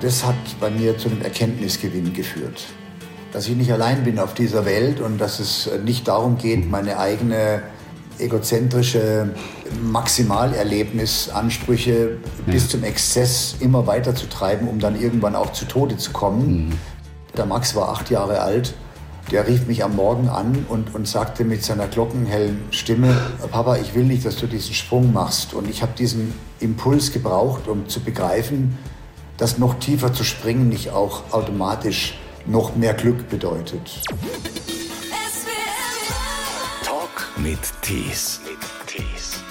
das hat bei mir zu einem Erkenntnisgewinn geführt. Dass ich nicht allein bin auf dieser Welt und dass es nicht darum geht, meine eigene egozentrische Maximalerlebnisansprüche ja. bis zum Exzess immer weiter zu treiben, um dann irgendwann auch zu Tode zu kommen. Mhm. Der Max war acht Jahre alt. Der rief mich am Morgen an und, und sagte mit seiner glockenhellen Stimme, Papa, ich will nicht, dass du diesen Sprung machst. Und ich habe diesen Impuls gebraucht, um zu begreifen, dass noch tiefer zu springen nicht auch automatisch noch mehr Glück bedeutet. mit Tees.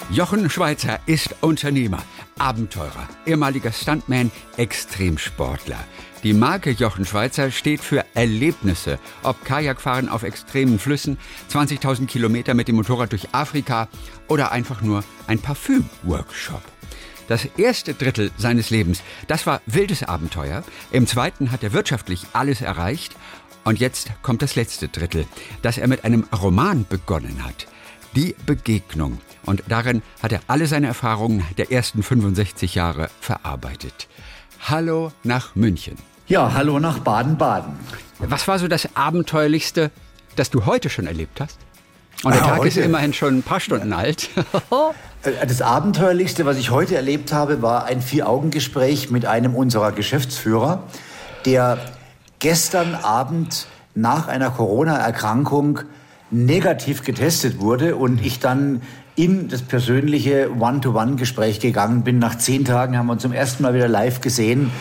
Jochen Schweizer ist Unternehmer, Abenteurer, ehemaliger Stuntman, Extremsportler. Die Marke Jochen Schweizer steht für Erlebnisse, ob Kajakfahren auf extremen Flüssen, 20.000 Kilometer mit dem Motorrad durch Afrika oder einfach nur ein Parfüm-Workshop. Das erste Drittel seines Lebens, das war wildes Abenteuer. Im zweiten hat er wirtschaftlich alles erreicht. Und jetzt kommt das letzte Drittel, das er mit einem Roman begonnen hat. Die Begegnung. Und darin hat er alle seine Erfahrungen der ersten 65 Jahre verarbeitet. Hallo nach München. Ja, hallo nach Baden-Baden. Was war so das Abenteuerlichste, das du heute schon erlebt hast? Und der ah, Tag heute. ist immerhin schon ein paar Stunden alt. Äh, das Abenteuerlichste, was ich heute erlebt habe, war ein Vier-Augen-Gespräch mit einem unserer Geschäftsführer, der gestern Abend nach einer Corona-Erkrankung negativ getestet wurde und ich dann in das persönliche One-to-One-Gespräch gegangen bin. Nach zehn Tagen haben wir uns zum ersten Mal wieder live gesehen.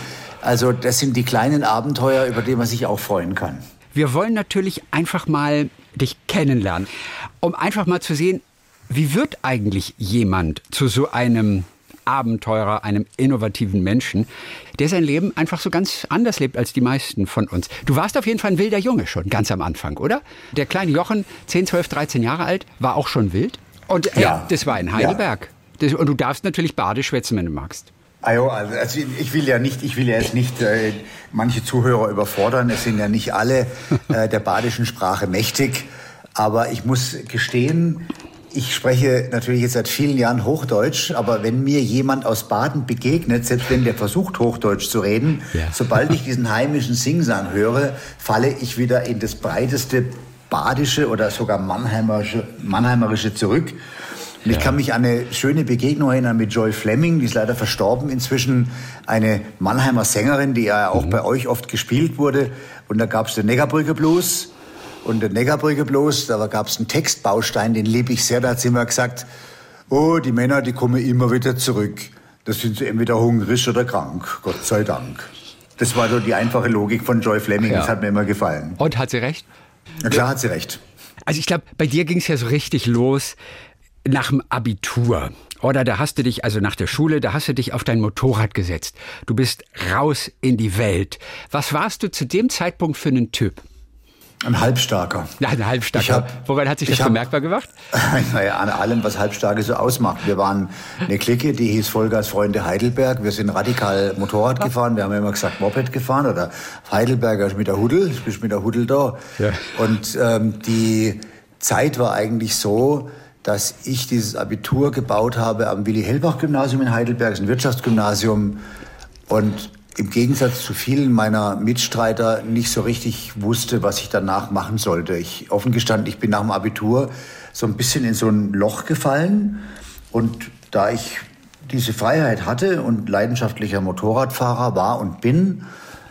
Also das sind die kleinen Abenteuer, über die man sich auch freuen kann. Wir wollen natürlich einfach mal dich kennenlernen, um einfach mal zu sehen, wie wird eigentlich jemand zu so einem Abenteurer, einem innovativen Menschen, der sein Leben einfach so ganz anders lebt als die meisten von uns. Du warst auf jeden Fall ein wilder Junge schon, ganz am Anfang, oder? Der kleine Jochen, 10, 12, 13 Jahre alt, war auch schon wild. Und äh, ja. das war in Heidelberg. Ja. Das, und du darfst natürlich Badisch schwätzen, wenn du magst. Also, also ich will ja nicht, ich will ja jetzt nicht äh, manche Zuhörer überfordern. Es sind ja nicht alle äh, der badischen Sprache mächtig. Aber ich muss gestehen, ich spreche natürlich jetzt seit vielen Jahren Hochdeutsch, aber wenn mir jemand aus Baden begegnet, selbst wenn der versucht, Hochdeutsch zu reden, ja. sobald ich diesen heimischen Singsang höre, falle ich wieder in das breiteste badische oder sogar mannheimerische, mannheimerische zurück. Und ich kann mich an eine schöne Begegnung erinnern mit Joy Fleming, die ist leider verstorben inzwischen, eine Mannheimer Sängerin, die ja auch mhm. bei euch oft gespielt wurde. Und da gab es den Neckarbrücke Blues und der Neckarbrücke bloß, da gab es einen Textbaustein, den liebe ich sehr, da hat sie immer gesagt, oh, die Männer, die kommen immer wieder zurück. Das sind sie entweder hungrig oder krank, Gott sei Dank. Das war so die einfache Logik von Joy Fleming, ja. das hat mir immer gefallen. Und hat sie recht? Na klar hat sie recht. Also ich glaube, bei dir ging es ja so richtig los nach dem Abitur. Oder da hast du dich, also nach der Schule, da hast du dich auf dein Motorrad gesetzt. Du bist raus in die Welt. Was warst du zu dem Zeitpunkt für einen Typ? Ein Halbstarker. Ja, ein Halbstarker. Hab, Woran hat sich das hab, bemerkbar gemacht? Naja, an allem, was Halbstarke so ausmacht. Wir waren eine Clique, die hieß Vollgas Freunde Heidelberg. Wir sind radikal Motorrad gefahren. Wir haben immer gesagt Moped gefahren oder Heidelberger mit der Huddel. Ich bin mit der Huddel da. Ja. Und ähm, die Zeit war eigentlich so, dass ich dieses Abitur gebaut habe am Willi-Hellbach-Gymnasium in Heidelberg, das ist ein Wirtschaftsgymnasium. Und im Gegensatz zu vielen meiner Mitstreiter nicht so richtig wusste, was ich danach machen sollte. Ich offen gestanden, ich bin nach dem Abitur so ein bisschen in so ein Loch gefallen und da ich diese Freiheit hatte und leidenschaftlicher Motorradfahrer war und bin,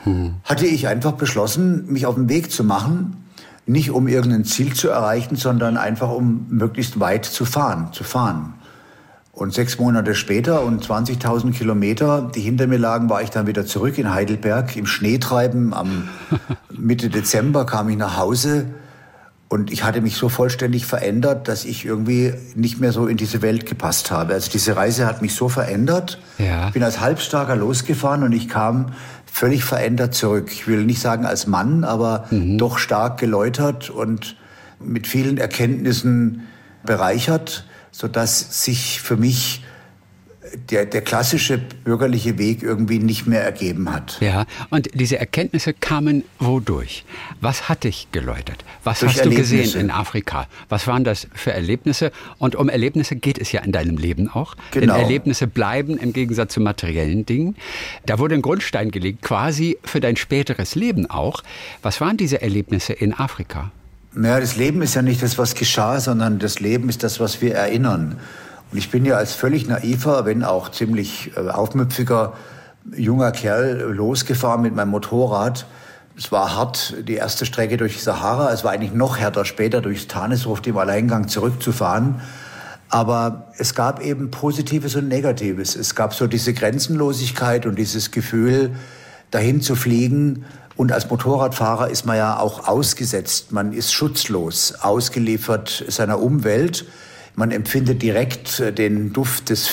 hm. hatte ich einfach beschlossen, mich auf den Weg zu machen, nicht um irgendein Ziel zu erreichen, sondern einfach um möglichst weit zu fahren, zu fahren. Und sechs Monate später und 20.000 Kilometer, die hinter mir lagen, war ich dann wieder zurück in Heidelberg im Schneetreiben. Am Mitte Dezember kam ich nach Hause und ich hatte mich so vollständig verändert, dass ich irgendwie nicht mehr so in diese Welt gepasst habe. Also diese Reise hat mich so verändert. Ja. Ich bin als Halbstarker losgefahren und ich kam völlig verändert zurück. Ich will nicht sagen als Mann, aber mhm. doch stark geläutert und mit vielen Erkenntnissen bereichert sodass sich für mich der, der klassische bürgerliche Weg irgendwie nicht mehr ergeben hat. Ja, und diese Erkenntnisse kamen wodurch? Was hat dich geläutert? Was Durch hast du gesehen in Afrika? Was waren das für Erlebnisse? Und um Erlebnisse geht es ja in deinem Leben auch. Genau. Denn Erlebnisse bleiben im Gegensatz zu materiellen Dingen. Da wurde ein Grundstein gelegt, quasi für dein späteres Leben auch. Was waren diese Erlebnisse in Afrika? Naja, das Leben ist ja nicht das, was geschah, sondern das Leben ist das, was wir erinnern. Und ich bin ja als völlig naiver, wenn auch ziemlich äh, aufmüpfiger junger Kerl losgefahren mit meinem Motorrad. Es war hart, die erste Strecke durch die Sahara. Es war eigentlich noch härter, später durchs Tanesruf im Alleingang zurückzufahren. Aber es gab eben Positives und Negatives. Es gab so diese Grenzenlosigkeit und dieses Gefühl, dahin zu fliegen und als Motorradfahrer ist man ja auch ausgesetzt. Man ist schutzlos, ausgeliefert seiner Umwelt. Man empfindet direkt äh, den Duft des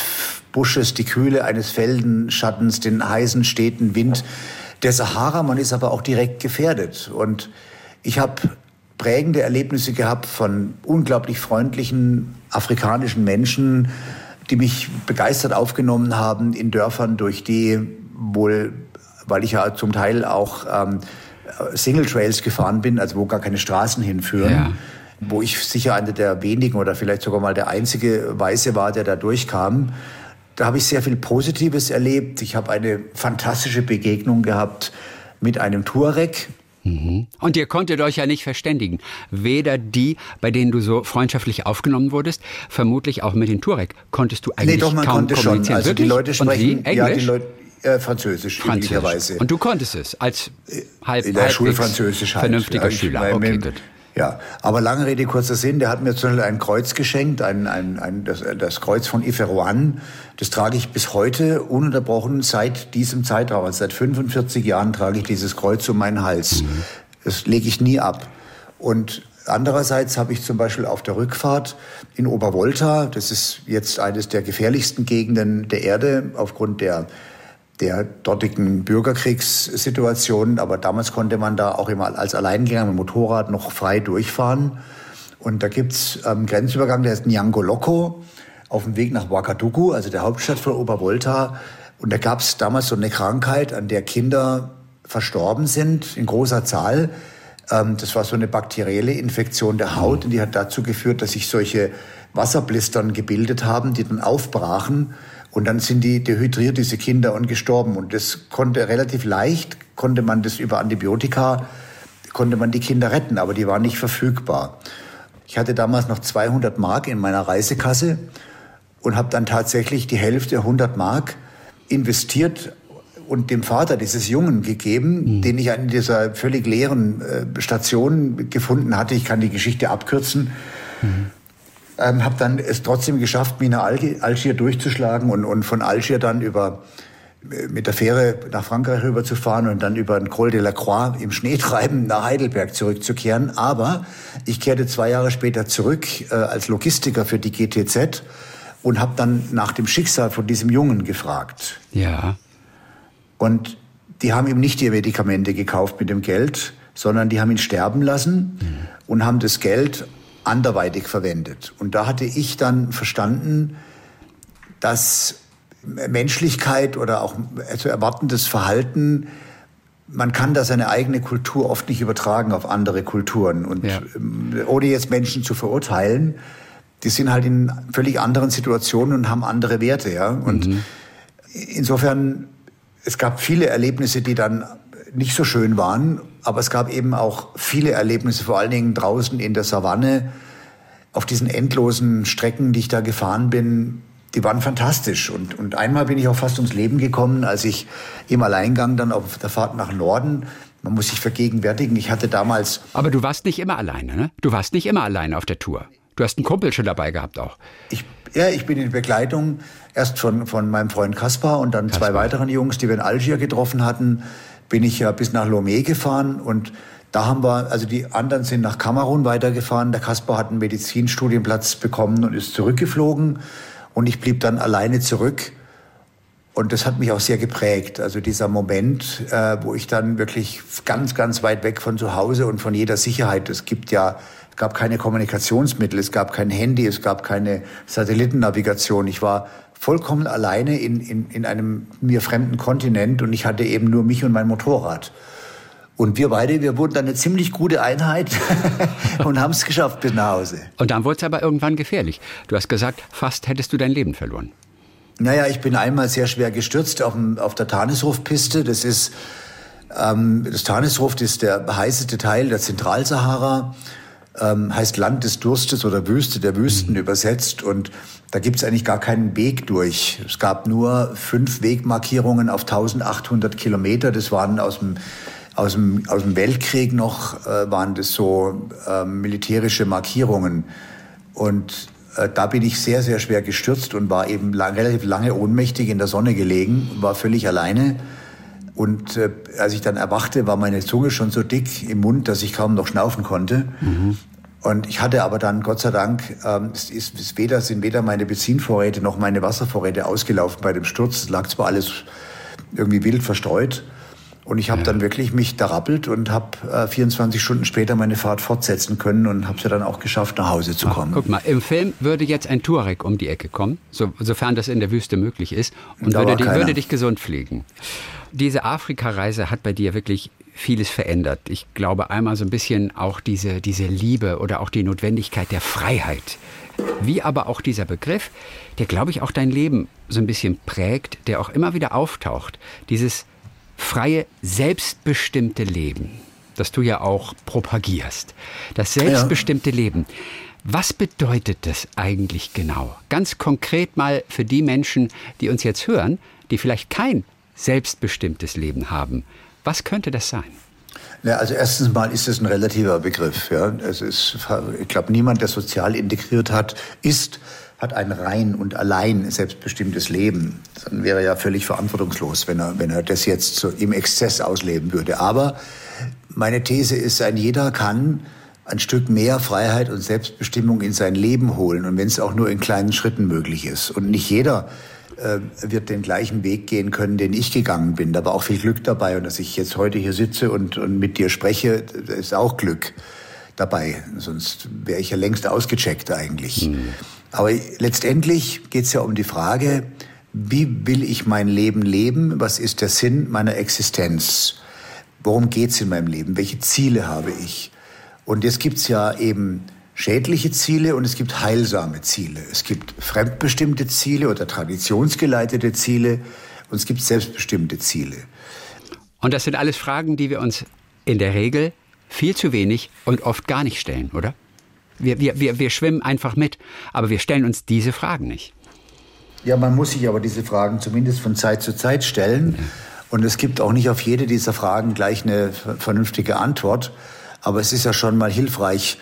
Busches, die Kühle eines Feldenschattens, den heißen, steten Wind der Sahara. Man ist aber auch direkt gefährdet. Und ich habe prägende Erlebnisse gehabt von unglaublich freundlichen afrikanischen Menschen, die mich begeistert aufgenommen haben in Dörfern, durch die wohl weil ich ja zum Teil auch ähm, Single Trails gefahren bin, also wo gar keine Straßen hinführen. Ja. Wo ich sicher einer der wenigen oder vielleicht sogar mal der einzige Weiße war, der da durchkam. Da habe ich sehr viel Positives erlebt. Ich habe eine fantastische Begegnung gehabt mit einem Tuareg, mhm. und ihr konntet euch ja nicht verständigen. Weder die, bei denen du so freundschaftlich aufgenommen wurdest, vermutlich auch mit den Turek, konntest du eigentlich nee, doch, man kaum konnte kommunizieren. Schon. Also Wirklich? die Leute sprechen, ja, die Leute, äh, Französisch, Französisch. Und du konntest es als halb, in der Schule Französisch halt. vernünftiger Schüler. Okay, gut. Ja, aber lange Rede, kurzer Sinn, der hat mir zum Beispiel ein Kreuz geschenkt, ein, ein, ein, das, das Kreuz von Iferoan. Das trage ich bis heute ununterbrochen seit diesem Zeitraum. Also seit 45 Jahren trage ich dieses Kreuz um meinen Hals. Mhm. Das lege ich nie ab. Und Andererseits habe ich zum Beispiel auf der Rückfahrt in Obervolta, das ist jetzt eines der gefährlichsten Gegenden der Erde aufgrund der der dortigen Bürgerkriegssituation. Aber damals konnte man da auch immer als Alleingänger mit Motorrad noch frei durchfahren. Und da gibt's einen ähm, Grenzübergang, der ist Nyangoloko, auf dem Weg nach Ouagadougou, also der Hauptstadt von Obervolta. Und da gab's damals so eine Krankheit, an der Kinder verstorben sind, in großer Zahl. Ähm, das war so eine bakterielle Infektion der Haut und die hat dazu geführt, dass sich solche Wasserblistern gebildet haben, die dann aufbrachen und dann sind die dehydriert, diese Kinder, und gestorben. Und das konnte relativ leicht, konnte man das über Antibiotika, konnte man die Kinder retten, aber die waren nicht verfügbar. Ich hatte damals noch 200 Mark in meiner Reisekasse und habe dann tatsächlich die Hälfte, 100 Mark, investiert und dem Vater dieses Jungen gegeben, mhm. den ich an dieser völlig leeren äh, Station gefunden hatte. Ich kann die Geschichte abkürzen. Mhm ähm, habe dann es trotzdem geschafft, mich nach Algier durchzuschlagen und, und von Algier dann über äh, mit der Fähre nach Frankreich rüberzufahren und dann über den Col de la Croix im Schneetreiben nach Heidelberg zurückzukehren. Aber ich kehrte zwei Jahre später zurück äh, als Logistiker für die GTZ und habe dann nach dem Schicksal von diesem Jungen gefragt. Ja. Und die haben ihm nicht die Medikamente gekauft mit dem Geld, sondern die haben ihn sterben lassen mhm. und haben das Geld anderweitig verwendet. Und da hatte ich dann verstanden, dass Menschlichkeit oder auch also erwartendes Verhalten, man kann da seine eigene Kultur oft nicht übertragen auf andere Kulturen. Und ja. Ähm, ohne jetzt Menschen zu verurteilen, die sind halt in völlig anderen Situationen und haben andere Werte. Ja? Und mhm. insofern, es gab viele Erlebnisse, die dann nicht so schön waren. Aber es gab eben auch viele Erlebnisse, vor allen Dingen draußen in der Savanne, auf diesen endlosen Strecken, die ich da gefahren bin. Die waren fantastisch. Und, und einmal bin ich auch fast ums Leben gekommen, als ich im Alleingang dann auf der Fahrt nach Norden man muss sich vergegenwärtigen, ich hatte damals. Aber du warst nicht immer alleine, ne? Du warst nicht immer alleine auf der Tour. Du hast einen Kumpel schon dabei gehabt auch. Ich, ja, ich bin in Begleitung erst von, von meinem Freund Kaspar und dann Kaspar. zwei weiteren Jungs, die wir in Algier getroffen hatten bin ich ja bis nach Lomé gefahren und da haben wir, also die anderen sind nach Kamerun weitergefahren. Der Kaspar hat einen Medizinstudienplatz bekommen und ist zurückgeflogen. Und ich blieb dann alleine zurück. Und das hat mich auch sehr geprägt. Also dieser Moment, äh, wo ich dann wirklich ganz, ganz weit weg von zu Hause und von jeder Sicherheit. Es gibt ja, es gab keine Kommunikationsmittel, es gab kein Handy, es gab keine Satellitennavigation. Ich war vollkommen alleine in, in, in einem mir fremden Kontinent und ich hatte eben nur mich und mein Motorrad. Und wir beide, wir wurden dann eine ziemlich gute Einheit und haben es geschafft bis nach Hause. Und dann wurde es aber irgendwann gefährlich. Du hast gesagt, fast hättest du dein Leben verloren. Naja, ich bin einmal sehr schwer gestürzt auf, dem, auf der Tanisruf-Piste. Das ist, ähm, das Tanisruf ist der heißeste Teil der Zentralsahara ähm, heißt Land des Durstes oder Wüste der Wüsten mhm. übersetzt. Und da gibt es eigentlich gar keinen Weg durch. Es gab nur fünf Wegmarkierungen auf 1800 Kilometer. Das waren aus dem aus dem, aus dem Weltkrieg noch, äh, waren das so äh, militärische Markierungen. Und äh, da bin ich sehr, sehr schwer gestürzt und war eben lang, relativ lange ohnmächtig in der Sonne gelegen, war völlig alleine. Und äh, als ich dann erwachte, war meine Zunge schon so dick im Mund, dass ich kaum noch schnaufen konnte. Mhm. Und ich hatte aber dann, Gott sei Dank, ähm, es, ist, es weder, sind weder meine Benzinvorräte noch meine Wasservorräte ausgelaufen bei dem Sturz. Es lag zwar alles irgendwie wild verstreut. Und ich habe ja. dann wirklich mich da rappelt und habe äh, 24 Stunden später meine Fahrt fortsetzen können und habe es ja dann auch geschafft, nach Hause zu kommen. Ach, guck mal, im Film würde jetzt ein Tuareg um die Ecke kommen, so, sofern das in der Wüste möglich ist, und würde, die, würde dich gesund fliegen. Diese Afrika-Reise hat bei dir wirklich vieles verändert. Ich glaube einmal so ein bisschen auch diese, diese Liebe oder auch die Notwendigkeit der Freiheit. Wie aber auch dieser Begriff, der, glaube ich, auch dein Leben so ein bisschen prägt, der auch immer wieder auftaucht. Dieses freie, selbstbestimmte Leben, das du ja auch propagierst. Das selbstbestimmte ja. Leben. Was bedeutet das eigentlich genau? Ganz konkret mal für die Menschen, die uns jetzt hören, die vielleicht kein selbstbestimmtes Leben haben. Was könnte das sein? Ja, also erstens mal ist es ein relativer Begriff. Ja. Es ist, ich glaube, niemand, der sozial integriert hat, ist, hat ein rein und allein selbstbestimmtes Leben. Dann wäre er ja völlig verantwortungslos, wenn er, wenn er das jetzt so im Exzess ausleben würde. Aber meine These ist, ein jeder kann ein Stück mehr Freiheit und Selbstbestimmung in sein Leben holen und wenn es auch nur in kleinen Schritten möglich ist. Und nicht jeder äh, wird den gleichen Weg gehen können, den ich gegangen bin. Da war auch viel Glück dabei. Und dass ich jetzt heute hier sitze und, und mit dir spreche, ist auch Glück dabei. Sonst wäre ich ja längst ausgecheckt eigentlich. Mhm. Aber letztendlich geht es ja um die Frage, wie will ich mein Leben leben? Was ist der Sinn meiner Existenz? Worum geht es in meinem Leben? Welche Ziele habe ich? Und jetzt gibt es ja eben schädliche Ziele und es gibt heilsame Ziele. Es gibt fremdbestimmte Ziele oder traditionsgeleitete Ziele und es gibt selbstbestimmte Ziele. Und das sind alles Fragen, die wir uns in der Regel viel zu wenig und oft gar nicht stellen, oder? Wir, wir, wir, wir schwimmen einfach mit, aber wir stellen uns diese Fragen nicht. Ja, man muss sich aber diese Fragen zumindest von Zeit zu Zeit stellen. Und es gibt auch nicht auf jede dieser Fragen gleich eine vernünftige Antwort. Aber es ist ja schon mal hilfreich,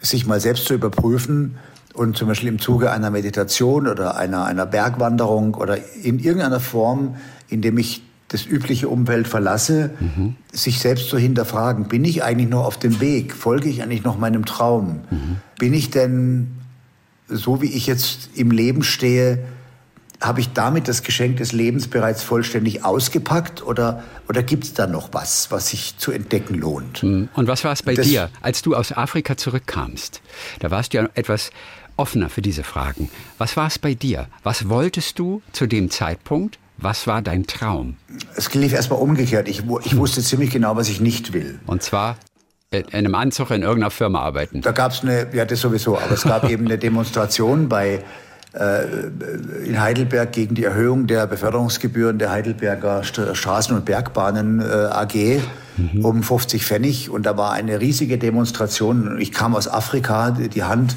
sich mal selbst zu überprüfen und zum Beispiel im Zuge einer Meditation oder einer, einer Bergwanderung oder in irgendeiner Form, in dem ich das übliche Umfeld verlasse, mhm. sich selbst zu hinterfragen, bin ich eigentlich noch auf dem Weg? Folge ich eigentlich noch meinem Traum? Mhm. Bin ich denn, so wie ich jetzt im Leben stehe, habe ich damit das Geschenk des Lebens bereits vollständig ausgepackt oder, oder gibt es da noch was, was sich zu entdecken lohnt? Hm. Und was war es bei das, dir, als du aus Afrika zurückkamst? Da warst du ja etwas offener für diese Fragen. Was war es bei dir? Was wolltest du zu dem Zeitpunkt? Was war dein Traum? Es lief erstmal umgekehrt. Ich, ich wusste ziemlich genau, was ich nicht will. Und zwar in einem Anzug in irgendeiner Firma arbeiten. Da gab es eine, ja das sowieso, aber es gab eben eine Demonstration bei in Heidelberg gegen die Erhöhung der Beförderungsgebühren der Heidelberger Straßen- und Bergbahnen äh, AG mhm. um 50 Pfennig. Und da war eine riesige Demonstration. Ich kam aus Afrika, die Hand,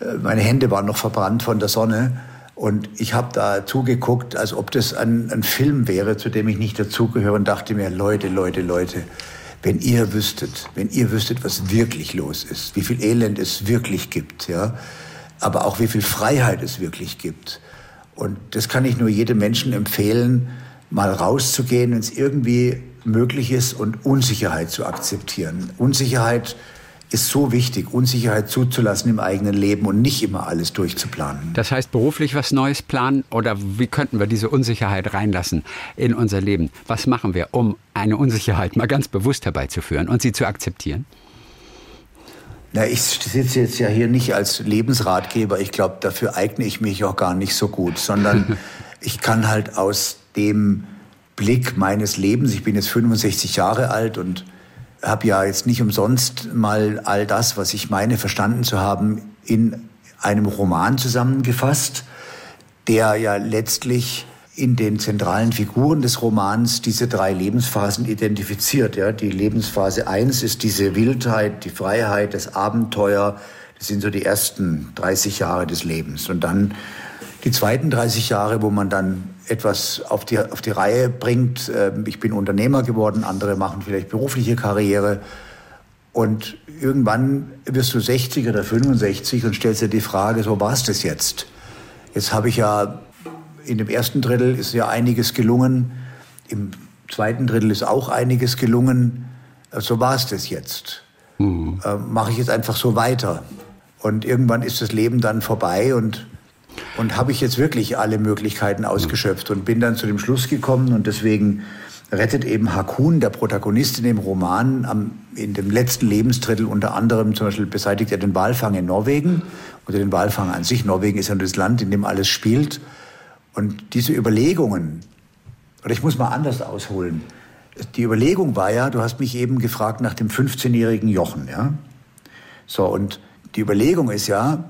äh, meine Hände waren noch verbrannt von der Sonne. Und ich habe da zugeguckt, als ob das ein, ein Film wäre, zu dem ich nicht dazugehöre und dachte mir, Leute, Leute, Leute, wenn ihr wüsstet, wenn ihr wüsstet, was wirklich los ist, wie viel Elend es wirklich gibt, ja, aber auch wie viel Freiheit es wirklich gibt. Und das kann ich nur jedem Menschen empfehlen, mal rauszugehen, wenn es irgendwie möglich ist und Unsicherheit zu akzeptieren. Unsicherheit ist so wichtig, Unsicherheit zuzulassen im eigenen Leben und nicht immer alles durchzuplanen. Das heißt, beruflich was Neues planen oder wie könnten wir diese Unsicherheit reinlassen in unser Leben? Was machen wir, um eine Unsicherheit mal ganz bewusst herbeizuführen und sie zu akzeptieren? Na, ich sitze jetzt ja hier nicht als Lebensratgeber. Ich glaube, dafür eigne ich mich auch gar nicht so gut, sondern ich kann halt aus dem Blick meines Lebens, ich bin jetzt 65 Jahre alt und habe ja jetzt nicht umsonst mal all das, was ich meine, verstanden zu haben, in einem Roman zusammengefasst, der ja letztlich in den zentralen Figuren des Romans diese drei Lebensphasen identifiziert. Ja, die Lebensphase 1 ist diese Wildheit, die Freiheit, das Abenteuer. Das sind so die ersten 30 Jahre des Lebens. Und dann die zweiten 30 Jahre, wo man dann etwas auf die, auf die Reihe bringt. Ähm, ich bin Unternehmer geworden, andere machen vielleicht berufliche Karriere. Und irgendwann wirst du 60 oder 65 und stellst dir die Frage, so war es das jetzt? Jetzt habe ich ja in dem ersten Drittel ist ja einiges gelungen. Im zweiten Drittel ist auch einiges gelungen. So war es das jetzt. Mhm. Äh, Mache ich jetzt einfach so weiter. Und irgendwann ist das Leben dann vorbei und, und habe ich jetzt wirklich alle Möglichkeiten ausgeschöpft und bin dann zu dem Schluss gekommen und deswegen rettet eben Hakun, der Protagonist in dem Roman, am, in dem letzten Lebensdrittel unter anderem zum Beispiel beseitigt er den Walfang in Norwegen oder den Walfang an sich. Norwegen ist ja das Land, in dem alles spielt. Und diese Überlegungen, oder ich muss mal anders ausholen. Die Überlegung war ja, du hast mich eben gefragt nach dem 15-jährigen Jochen, ja? So, und die Überlegung ist ja,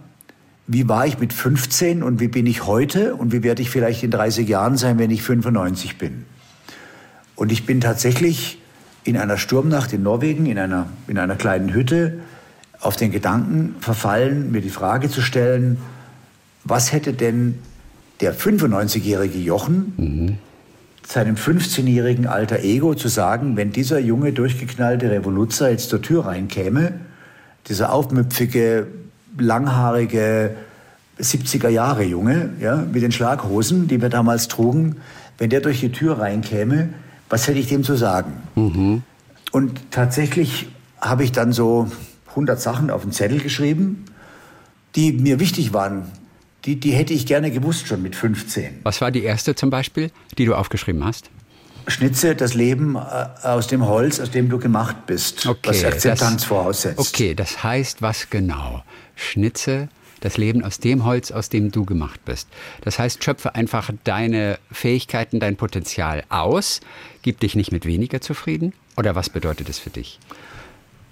wie war ich mit 15 und wie bin ich heute und wie werde ich vielleicht in 30 Jahren sein, wenn ich 95 bin? Und ich bin tatsächlich in einer Sturmnacht in Norwegen, in einer, in einer kleinen Hütte, auf den Gedanken verfallen, mir die Frage zu stellen, was hätte denn der 95-jährige Jochen mhm. seinem 15-jährigen alter Ego zu sagen, wenn dieser junge, durchgeknallte Revoluzzer jetzt zur Tür reinkäme, dieser aufmüpfige, langhaarige 70er Jahre Junge, ja, mit den Schlaghosen, die wir damals trugen, wenn der durch die Tür reinkäme, was hätte ich dem zu sagen? Mhm. Und tatsächlich habe ich dann so 100 Sachen auf den Zettel geschrieben, die mir wichtig waren die, die hätte ich gerne gewusst schon mit 15. Was war die erste zum Beispiel, die du aufgeschrieben hast? Schnitze das Leben äh, aus dem Holz, aus dem du gemacht bist, okay, was Akzeptanz das, voraussetzt. Okay, das heißt was genau? Schnitze das Leben aus dem Holz, aus dem du gemacht bist. Das heißt, schöpfe einfach deine Fähigkeiten, dein Potenzial aus, gib dich nicht mit weniger zufrieden? Oder was bedeutet das für dich?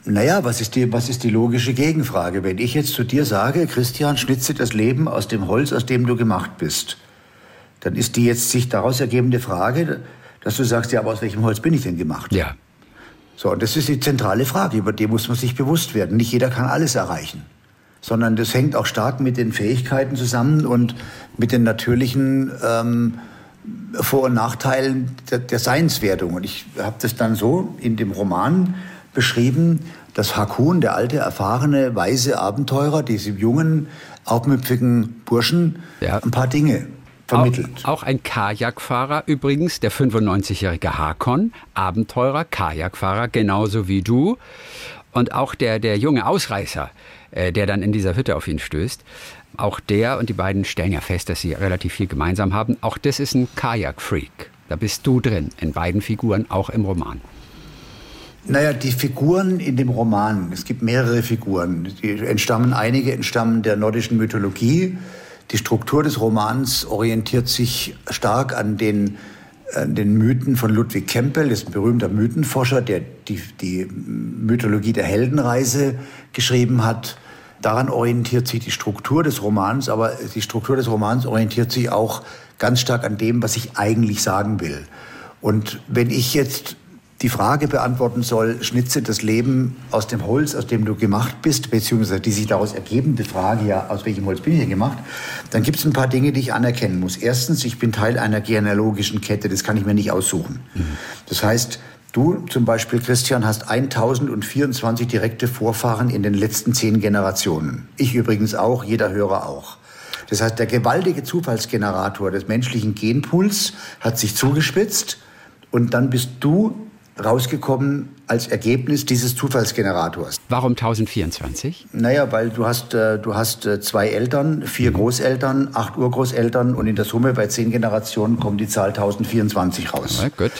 Naja, was ist, die, was ist die logische Gegenfrage? Wenn ich jetzt zu dir sage, Christian, schnitze das Leben aus dem Holz, aus dem du gemacht bist, dann ist die jetzt sich daraus ergebende Frage, dass du sagst, ja, aber aus welchem Holz bin ich denn gemacht? Ja. So, und das ist die zentrale Frage, über die muss man sich bewusst werden. Nicht jeder kann alles erreichen, sondern das hängt auch stark mit den Fähigkeiten zusammen und mit den natürlichen ähm, Vor- und Nachteilen der, der Seinswertung. Und ich habe das dann so in dem Roman beschrieben, dass Hakun, der alte, erfahrene, weise Abenteurer, diese jungen, aufmüpfigen Burschen, ja. ein paar Dinge vermittelt. Auch, auch ein Kajakfahrer übrigens, der 95-jährige Hakon, Abenteurer, Kajakfahrer, genauso wie du. Und auch der, der junge Ausreißer, äh, der dann in dieser Hütte auf ihn stößt, auch der und die beiden stellen ja fest, dass sie relativ viel gemeinsam haben. Auch das ist ein Kajak-Freak. Da bist du drin, in beiden Figuren, auch im Roman. Naja, die Figuren in dem Roman, es gibt mehrere Figuren. Die entstammen, einige entstammen der nordischen Mythologie. Die Struktur des Romans orientiert sich stark an den, an den Mythen von Ludwig Kempel, das ist ein berühmter Mythenforscher, der die, die Mythologie der Heldenreise geschrieben hat. Daran orientiert sich die Struktur des Romans, aber die Struktur des Romans orientiert sich auch ganz stark an dem, was ich eigentlich sagen will. Und wenn ich jetzt die Frage beantworten soll, schnitze das Leben aus dem Holz, aus dem du gemacht bist, beziehungsweise die sich daraus ergebende Frage, ja, aus welchem Holz bin ich denn gemacht, dann gibt es ein paar Dinge, die ich anerkennen muss. Erstens, ich bin Teil einer genealogischen Kette, das kann ich mir nicht aussuchen. Mhm. Das heißt, Du zum Beispiel, Christian, hast 1024 direkte Vorfahren in den letzten zehn Generationen. Ich übrigens auch, jeder Hörer auch. Das heißt, der gewaltige Zufallsgenerator des menschlichen Genpools hat sich zugespitzt und dann bist du rausgekommen als Ergebnis dieses Zufallsgenerators. Warum 1024? Naja, weil du hast, äh, du hast äh, zwei Eltern, vier mhm. Großeltern, acht Urgroßeltern und in der Summe bei zehn Generationen kommt die Zahl 1024 raus. Ja, gut.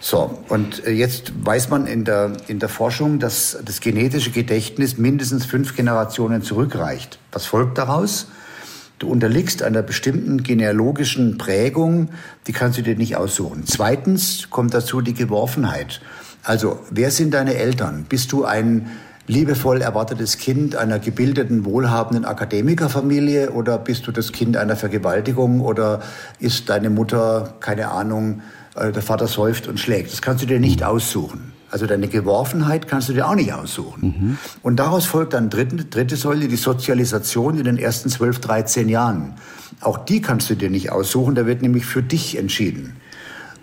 So, und äh, jetzt weiß man in der, in der Forschung, dass das genetische Gedächtnis mindestens fünf Generationen zurückreicht. Was folgt daraus? Du unterliegst einer bestimmten genealogischen Prägung, die kannst du dir nicht aussuchen. Zweitens kommt dazu die Geworfenheit. Also, wer sind deine Eltern? Bist du ein liebevoll erwartetes Kind einer gebildeten, wohlhabenden Akademikerfamilie oder bist du das Kind einer Vergewaltigung oder ist deine Mutter, keine Ahnung, äh, der Vater säuft und schlägt. Das kannst du dir nicht aussuchen. Also deine Geworfenheit kannst du dir auch nicht aussuchen. Mhm. Und daraus folgt dann dritte, dritte Säule, die Sozialisation in den ersten 12, 13 Jahren. Auch die kannst du dir nicht aussuchen, da wird nämlich für dich entschieden.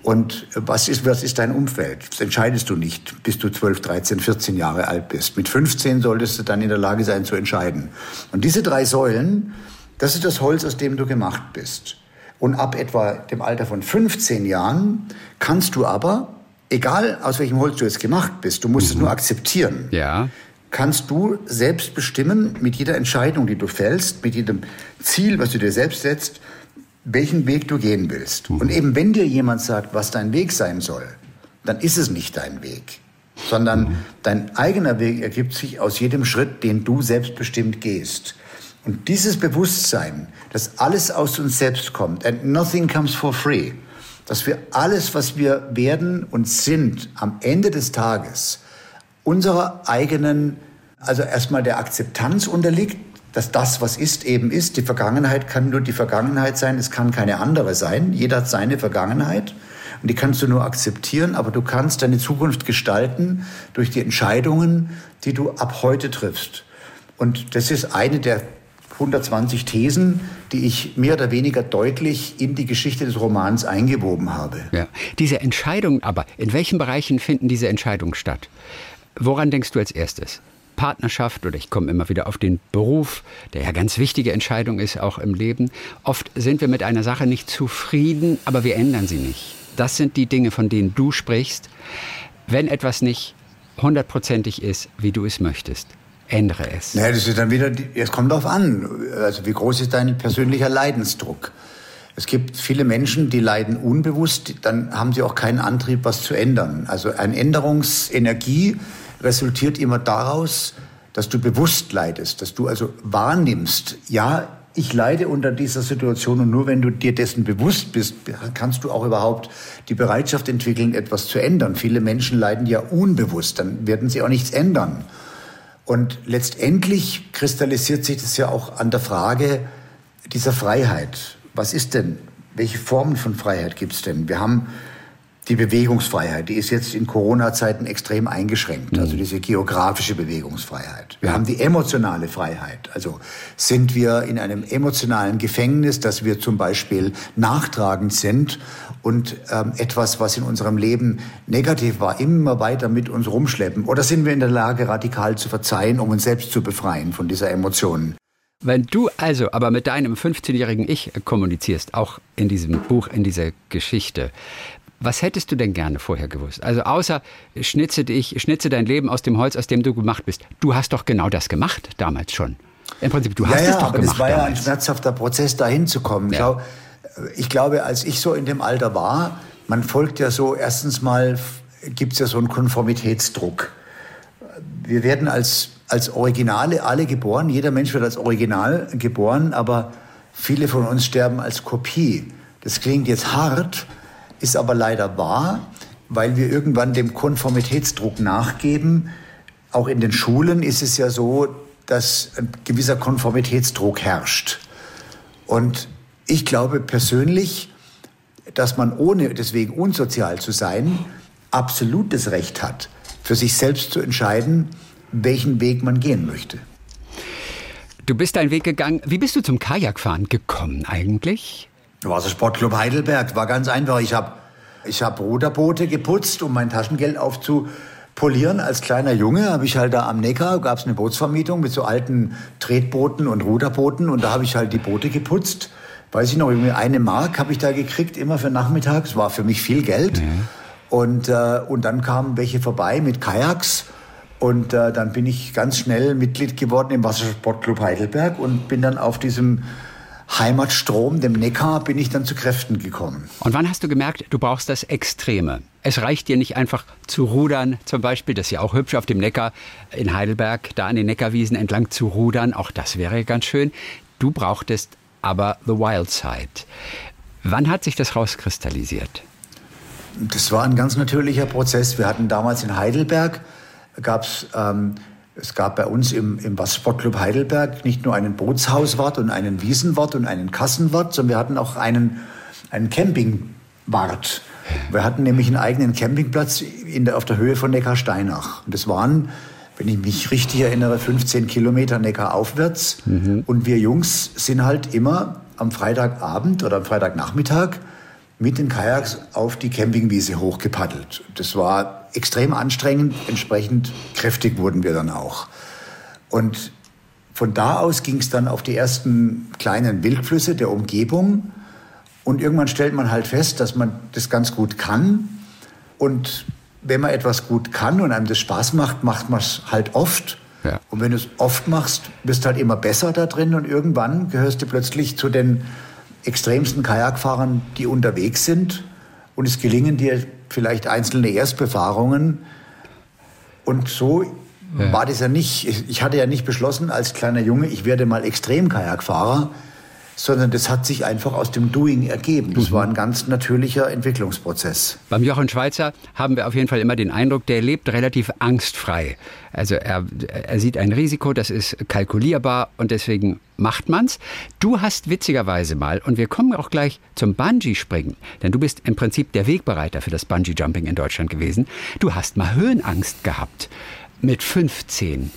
Und was ist, was ist dein Umfeld? Das entscheidest du nicht, bis du 12, 13, 14 Jahre alt bist. Mit 15 solltest du dann in der Lage sein zu entscheiden. Und diese drei Säulen, das ist das Holz, aus dem du gemacht bist. Und ab etwa dem Alter von 15 Jahren kannst du aber, egal aus welchem Holz du jetzt gemacht bist, du musst mhm. es nur akzeptieren. Ja. Kannst du selbst bestimmen, mit jeder Entscheidung, die du fällst, mit jedem Ziel, was du dir selbst setzt, welchen Weg du gehen willst. Mhm. Und eben wenn dir jemand sagt, was dein Weg sein soll, dann ist es nicht dein Weg, sondern mhm. dein eigener Weg ergibt sich aus jedem Schritt, den du selbstbestimmt gehst. Und dieses Bewusstsein, dass alles aus uns selbst kommt, and nothing comes for free, dass wir alles, was wir werden und sind, am Ende des Tages unserer eigenen, also erstmal der Akzeptanz unterliegt, dass das, was ist, eben ist. Die Vergangenheit kann nur die Vergangenheit sein, es kann keine andere sein. Jeder hat seine Vergangenheit und die kannst du nur akzeptieren, aber du kannst deine Zukunft gestalten durch die Entscheidungen, die du ab heute triffst. Und das ist eine der 120 Thesen, die ich mehr oder weniger deutlich in die Geschichte des Romans eingewoben habe. Ja. Diese Entscheidungen aber, in welchen Bereichen finden diese Entscheidungen statt? Woran denkst du als erstes? Partnerschaft oder ich komme immer wieder auf den Beruf, der ja ganz wichtige Entscheidung ist, auch im Leben. Oft sind wir mit einer Sache nicht zufrieden, aber wir ändern sie nicht. Das sind die Dinge, von denen du sprichst. Wenn etwas nicht hundertprozentig ist, wie du es möchtest, ändere es. Naja, das ist dann wieder, es kommt darauf an. Also wie groß ist dein persönlicher Leidensdruck? Es gibt viele Menschen, die leiden unbewusst, dann haben sie auch keinen Antrieb, was zu ändern. Also eine Änderungsenergie resultiert immer daraus, dass du bewusst leidest, dass du also wahrnimmst, ja, ich leide unter dieser Situation und nur wenn du dir dessen bewusst bist, kannst du auch überhaupt die Bereitschaft entwickeln, etwas zu ändern. Viele Menschen leiden ja unbewusst, dann werden sie auch nichts ändern. Und letztendlich kristallisiert sich das ja auch an der Frage dieser Freiheit. Was ist denn, welche Formen von Freiheit gibt es denn? Wir haben die Bewegungsfreiheit, die ist jetzt in Corona-Zeiten extrem eingeschränkt, also mhm. diese geografische Bewegungsfreiheit. Wir haben die emotionale Freiheit, also sind wir in einem emotionalen Gefängnis, dass wir zum Beispiel nachtragend sind und ähm, etwas, was in unserem Leben negativ war, immer weiter mit uns rumschleppen? Oder sind wir in der Lage, radikal zu verzeihen, um uns selbst zu befreien von dieser Emotion? Wenn du also aber mit deinem 15-jährigen Ich kommunizierst, auch in diesem Buch, in dieser Geschichte, was hättest du denn gerne vorher gewusst? Also außer schnitze dich, schnitze dein Leben aus dem Holz, aus dem du gemacht bist. Du hast doch genau das gemacht damals schon. Im Prinzip, du hast ja, es doch aber gemacht. Das war damals. ja ein schmerzhafter Prozess, dahin zu kommen. Ja. Ich glaube, als ich so in dem Alter war, man folgt ja so, erstens mal gibt es ja so einen Konformitätsdruck. Wir werden als, als Originale alle geboren, jeder Mensch wird als Original geboren, aber viele von uns sterben als Kopie. Das klingt jetzt hart, ist aber leider wahr, weil wir irgendwann dem Konformitätsdruck nachgeben. Auch in den Schulen ist es ja so, dass ein gewisser Konformitätsdruck herrscht. Und ich glaube persönlich, dass man ohne deswegen unsozial zu sein, absolut das Recht hat, für sich selbst zu entscheiden, welchen Weg man gehen möchte. Du bist deinen Weg gegangen. Wie bist du zum Kajakfahren gekommen eigentlich? Wassersportclub Heidelberg. War ganz einfach. Ich habe ich hab Ruderboote geputzt, um mein Taschengeld aufzupolieren. Als kleiner Junge habe ich halt da am Neckar, gab es eine Bootsvermietung mit so alten Tretbooten und Ruderbooten. Und da habe ich halt die Boote geputzt. Weiß ich noch, eine Mark habe ich da gekriegt, immer für nachmittags. War für mich viel Geld. Mhm. Und, äh, und dann kamen welche vorbei mit Kajaks. Und äh, dann bin ich ganz schnell Mitglied geworden im Wassersportclub Heidelberg und bin dann auf diesem Heimatstrom, dem Neckar, bin ich dann zu Kräften gekommen. Und wann hast du gemerkt, du brauchst das Extreme? Es reicht dir nicht einfach zu rudern, zum Beispiel, das ist ja auch hübsch auf dem Neckar in Heidelberg, da an den Neckarwiesen entlang zu rudern, auch das wäre ganz schön. Du brauchtest aber The Wild Side. Wann hat sich das rauskristallisiert? Das war ein ganz natürlicher Prozess. Wir hatten damals in Heidelberg, gab's, ähm, es gab bei uns im, im Wassersportclub Heidelberg nicht nur einen Bootshauswart und einen Wiesenwart und einen Kassenwart, sondern wir hatten auch einen, einen Campingwart. Wir hatten nämlich einen eigenen Campingplatz in der, auf der Höhe von Neckarsteinach. Und das waren, wenn ich mich richtig erinnere, 15 Kilometer Neckar aufwärts. Mhm. Und wir Jungs sind halt immer am Freitagabend oder am Freitagnachmittag mit den Kajaks auf die Campingwiese hochgepaddelt. Das war extrem anstrengend, entsprechend kräftig wurden wir dann auch. Und von da aus ging es dann auf die ersten kleinen Wildflüsse der Umgebung. Und irgendwann stellt man halt fest, dass man das ganz gut kann. Und wenn man etwas gut kann und einem das Spaß macht, macht man es halt oft. Ja. Und wenn du es oft machst, bist du halt immer besser da drin und irgendwann gehörst du plötzlich zu den extremsten Kajakfahrern, die unterwegs sind. Und es gelingen dir vielleicht einzelne Erstbefahrungen. Und so ja. war das ja nicht. Ich hatte ja nicht beschlossen als kleiner Junge, ich werde mal Extrem-Kajakfahrer sondern das hat sich einfach aus dem Doing ergeben. Das mhm. war ein ganz natürlicher Entwicklungsprozess. Beim Jochen Schweizer haben wir auf jeden Fall immer den Eindruck, der lebt relativ angstfrei. Also er, er sieht ein Risiko, das ist kalkulierbar und deswegen macht man's. Du hast witzigerweise mal, und wir kommen auch gleich zum Bungee-Springen, denn du bist im Prinzip der Wegbereiter für das Bungee-Jumping in Deutschland gewesen. Du hast mal Höhenangst gehabt mit 15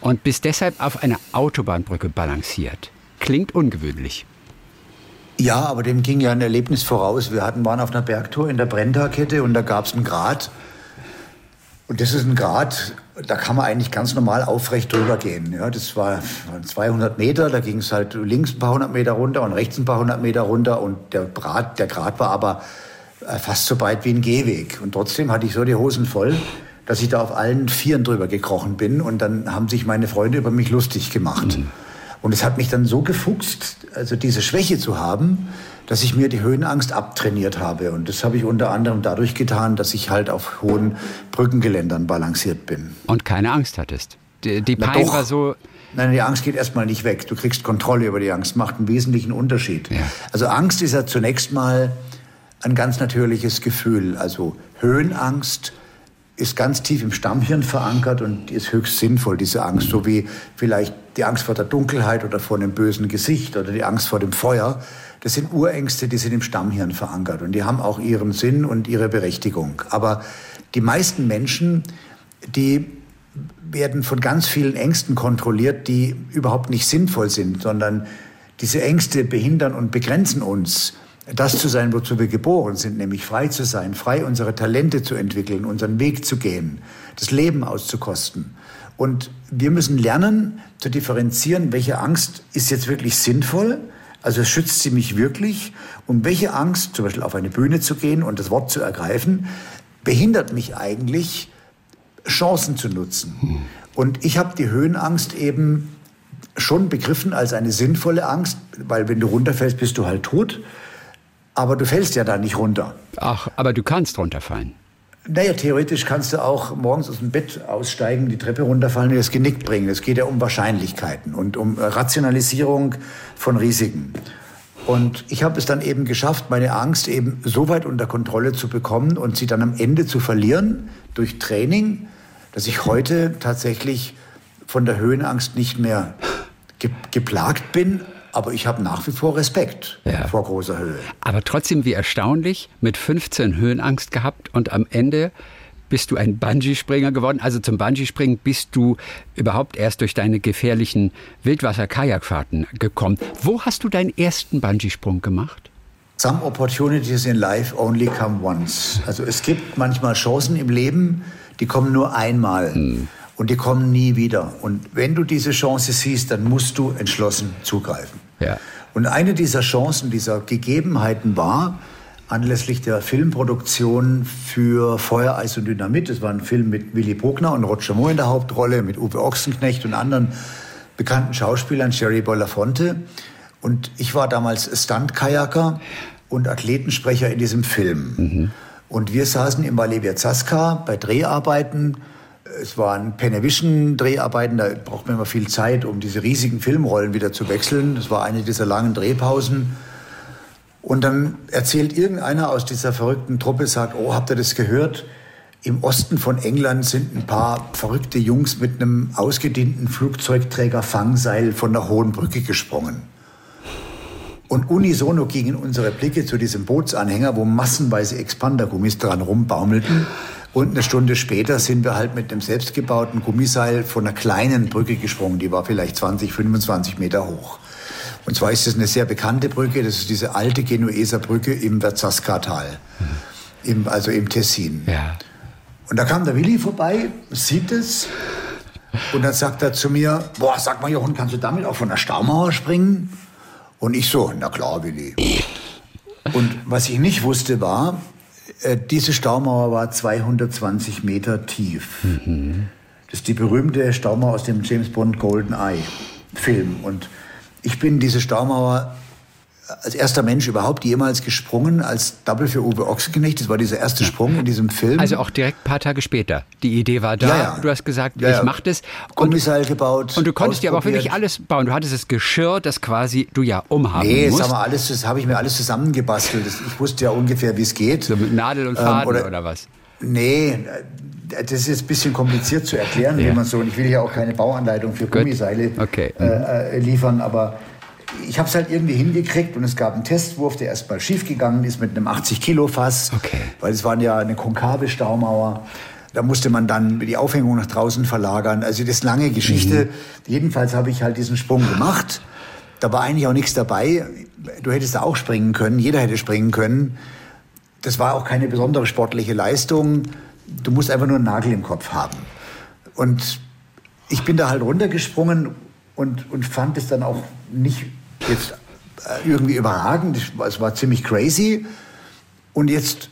und bist deshalb auf einer Autobahnbrücke balanciert. Klingt ungewöhnlich. Ja, aber dem ging ja ein Erlebnis voraus. Wir hatten, waren auf einer Bergtour in der Brenntalkette und da gab es einen Grat. Und das ist ein Grat, da kann man eigentlich ganz normal aufrecht drüber gehen. Ja, das war 200 Meter, da ging es halt links ein paar hundert Meter runter und rechts ein paar hundert Meter runter. Und der Grat, der Grat war aber äh, fast so breit wie ein Gehweg. Und trotzdem hatte ich so die Hosen voll, dass ich da auf allen Vieren drüber gekrochen bin. Und dann haben sich meine Freunde über mich lustig gemacht. Mhm. Und es hat mich dann so gefuchst, also diese Schwäche zu haben, dass ich mir die Höhenangst abtrainiert habe. Und das habe ich unter anderem dadurch getan, dass ich halt auf hohen Brückengeländern balanciert bin. Und keine Angst hattest. Die, die Pein war so. Nein, die Angst geht erstmal nicht weg. Du kriegst Kontrolle über die Angst, macht einen wesentlichen Unterschied. Ja. Also Angst ist ja zunächst mal ein ganz natürliches Gefühl. Also Höhenangst ist ganz tief im Stammhirn verankert und ist höchst sinnvoll, diese Angst. So wie vielleicht die Angst vor der Dunkelheit oder vor einem bösen Gesicht oder die Angst vor dem Feuer. Das sind Urängste, die sind im Stammhirn verankert und die haben auch ihren Sinn und ihre Berechtigung. Aber die meisten Menschen, die werden von ganz vielen Ängsten kontrolliert, die überhaupt nicht sinnvoll sind, sondern diese Ängste behindern und begrenzen uns das zu sein, wozu wir geboren sind, nämlich frei zu sein, frei unsere Talente zu entwickeln, unseren Weg zu gehen, das Leben auszukosten. Und wir müssen lernen zu differenzieren, welche Angst ist jetzt wirklich sinnvoll, also schützt sie mich wirklich, und welche Angst, zum Beispiel auf eine Bühne zu gehen und das Wort zu ergreifen, behindert mich eigentlich, Chancen zu nutzen. Hm. Und ich habe die Höhenangst eben schon begriffen als eine sinnvolle Angst, weil wenn du runterfällst, bist du halt tot. Aber du fällst ja da nicht runter. Ach, aber du kannst runterfallen. Naja, theoretisch kannst du auch morgens aus dem Bett aussteigen, die Treppe runterfallen und das Genick bringen. Es geht ja um Wahrscheinlichkeiten und um Rationalisierung von Risiken. Und ich habe es dann eben geschafft, meine Angst eben so weit unter Kontrolle zu bekommen und sie dann am Ende zu verlieren durch Training, dass ich heute tatsächlich von der Höhenangst nicht mehr ge geplagt bin, aber ich habe nach wie vor Respekt ja. vor großer Höhe. Aber trotzdem, wie erstaunlich, mit 15 Höhenangst gehabt und am Ende bist du ein Bungee-Springer geworden. Also zum Bungee-Springen bist du überhaupt erst durch deine gefährlichen Wildwasser-Kajakfahrten gekommen. Wo hast du deinen ersten Bungee-Sprung gemacht? Some opportunities in life only come once. Also es gibt manchmal Chancen im Leben, die kommen nur einmal. Hm und die kommen nie wieder. Und wenn du diese Chance siehst, dann musst du entschlossen zugreifen. Ja. Und eine dieser Chancen, dieser Gegebenheiten war, anlässlich der Filmproduktion für Feuer, Eis und Dynamit, das war ein Film mit Willy Bruckner und Roger Moore in der Hauptrolle, mit Uwe Ochsenknecht und anderen bekannten Schauspielern, Sherry Bolafonte. Und ich war damals Stunt-Kajaker und Athletensprecher in diesem Film. Mhm. Und wir saßen im Valevia Zaska bei Dreharbeiten. Es waren Panavision-Dreharbeiten, da braucht man immer viel Zeit, um diese riesigen Filmrollen wieder zu wechseln. Das war eine dieser langen Drehpausen. Und dann erzählt irgendeiner aus dieser verrückten Truppe, sagt, oh, habt ihr das gehört? Im Osten von England sind ein paar verrückte Jungs mit einem ausgedienten Flugzeugträger Fangseil von der Hohen Brücke gesprungen. Und unisono gingen unsere Blicke zu diesem Bootsanhänger, wo massenweise Expandergummis dran rumbaumelten. Und eine Stunde später sind wir halt mit einem selbstgebauten Gummiseil von einer kleinen Brücke gesprungen. Die war vielleicht 20, 25 Meter hoch. Und zwar ist das eine sehr bekannte Brücke. Das ist diese alte Genueser Brücke im Verzaska-Tal. Im, also im Tessin. Ja. Und da kam der Willi vorbei, sieht es. Und dann sagt er zu mir, boah, sag mal, Jochen, kannst du damit auch von der Staumauer springen? Und ich so, na klar, Willi. Und was ich nicht wusste war, diese Staumauer war 220 Meter tief. Mhm. Das ist die berühmte Staumauer aus dem James Bond Golden Eye Film. Und ich bin diese Staumauer als erster Mensch überhaupt jemals gesprungen als Double für Uwe Ochsenknecht. Das war dieser erste Sprung in diesem Film. Also auch direkt ein paar Tage später. Die Idee war da. Ja, ja. Du hast gesagt, ja, ich mach das. Gummiseil gebaut. Und du konntest dir aber auch wirklich alles bauen. Du hattest das Geschirr, das quasi du ja umhaben nee, musst. Nee, das, alles, das habe ich mir alles zusammengebastelt. Ich wusste ja ungefähr, wie es geht. So mit Nadel und Faden ähm, oder, oder was? Nee, das ist jetzt ein bisschen kompliziert zu erklären, ja. wie man so. Und ich will ja auch keine Bauanleitung für. Gummiseile okay. äh, äh liefern, aber ich habe es halt irgendwie hingekriegt und es gab einen Testwurf, der erstmal schief gegangen ist mit einem 80 Kilo Fass, okay. weil es waren ja eine konkave Staumauer. Da musste man dann die Aufhängung nach draußen verlagern. Also das ist lange Geschichte. Mhm. Jedenfalls habe ich halt diesen Sprung gemacht. Da war eigentlich auch nichts dabei. Du hättest da auch springen können. Jeder hätte springen können. Das war auch keine besondere sportliche Leistung. Du musst einfach nur einen Nagel im Kopf haben. Und ich bin da halt runtergesprungen und, und fand es dann auch nicht jetzt äh, irgendwie überragend. Es war ziemlich crazy. Und jetzt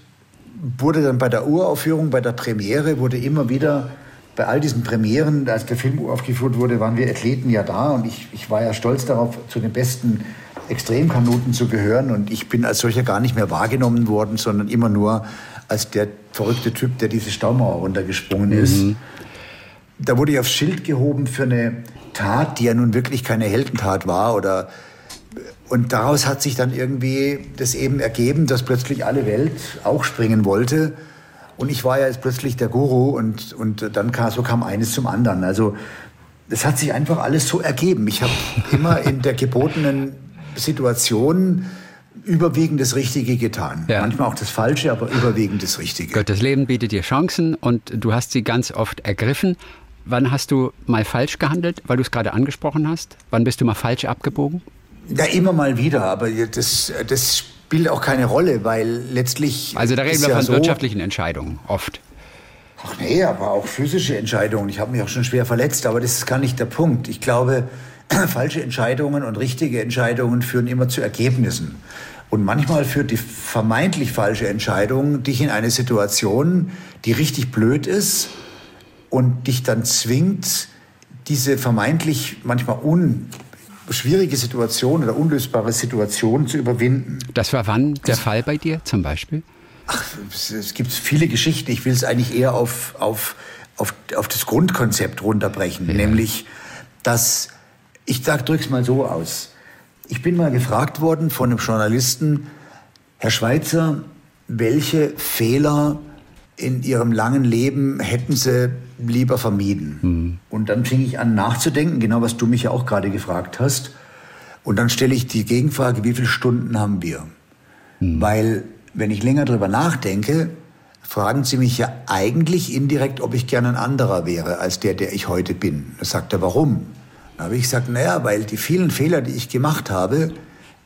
wurde dann bei der Uraufführung, bei der Premiere, wurde immer wieder bei all diesen Premieren, als der Film aufgeführt wurde, waren wir Athleten ja da und ich, ich war ja stolz darauf, zu den besten Extremkanuten zu gehören und ich bin als solcher gar nicht mehr wahrgenommen worden, sondern immer nur als der verrückte Typ, der diese Staumauer runtergesprungen ist. Mhm. Da wurde ich aufs Schild gehoben für eine Tat, die ja nun wirklich keine Heldentat war oder und daraus hat sich dann irgendwie das eben ergeben, dass plötzlich alle Welt auch springen wollte. Und ich war ja jetzt plötzlich der Guru und, und dann kam, so kam eines zum anderen. Also es hat sich einfach alles so ergeben. Ich habe immer in der gebotenen Situation überwiegend das Richtige getan. Ja. Manchmal auch das Falsche, aber überwiegend das Richtige. Gott, das Leben bietet dir Chancen und du hast sie ganz oft ergriffen. Wann hast du mal falsch gehandelt, weil du es gerade angesprochen hast? Wann bist du mal falsch abgebogen? Ja, immer mal wieder, aber das, das spielt auch keine Rolle, weil letztlich. Also da reden wir ja von so, wirtschaftlichen Entscheidungen oft. Ach nee, aber auch physische Entscheidungen. Ich habe mich auch schon schwer verletzt, aber das ist gar nicht der Punkt. Ich glaube, falsche Entscheidungen und richtige Entscheidungen führen immer zu Ergebnissen. Und manchmal führt die vermeintlich falsche Entscheidung dich in eine Situation, die richtig blöd ist und dich dann zwingt, diese vermeintlich manchmal un schwierige Situation oder unlösbare Situation zu überwinden. Das war wann der Fall bei dir zum Beispiel? Ach, es gibt viele Geschichten. Ich will es eigentlich eher auf, auf, auf, auf das Grundkonzept runterbrechen, ja. nämlich, dass ich sag, drück's mal so aus. Ich bin mal gefragt worden von einem Journalisten, Herr Schweitzer, welche Fehler in ihrem langen Leben hätten sie lieber vermieden. Mhm. Und dann fing ich an nachzudenken, genau was du mich ja auch gerade gefragt hast. Und dann stelle ich die Gegenfrage, wie viele Stunden haben wir? Mhm. Weil, wenn ich länger drüber nachdenke, fragen sie mich ja eigentlich indirekt, ob ich gerne ein anderer wäre als der, der ich heute bin. Da sagt er, warum? Dann habe ich gesagt, naja, weil die vielen Fehler, die ich gemacht habe,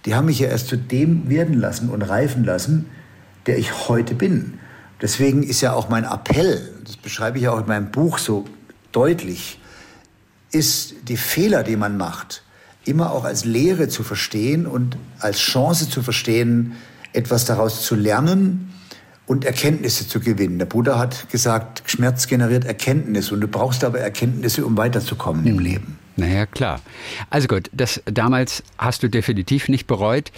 die haben mich ja erst zu dem werden lassen und reifen lassen, der ich heute bin. Deswegen ist ja auch mein Appell, das beschreibe ich ja auch in meinem Buch so deutlich, ist die Fehler, die man macht, immer auch als Lehre zu verstehen und als Chance zu verstehen, etwas daraus zu lernen und Erkenntnisse zu gewinnen. Der Buddha hat gesagt, Schmerz generiert Erkenntnis und du brauchst aber Erkenntnisse, um weiterzukommen im Leben. Naja, klar. Also gut, das damals hast du definitiv nicht bereut.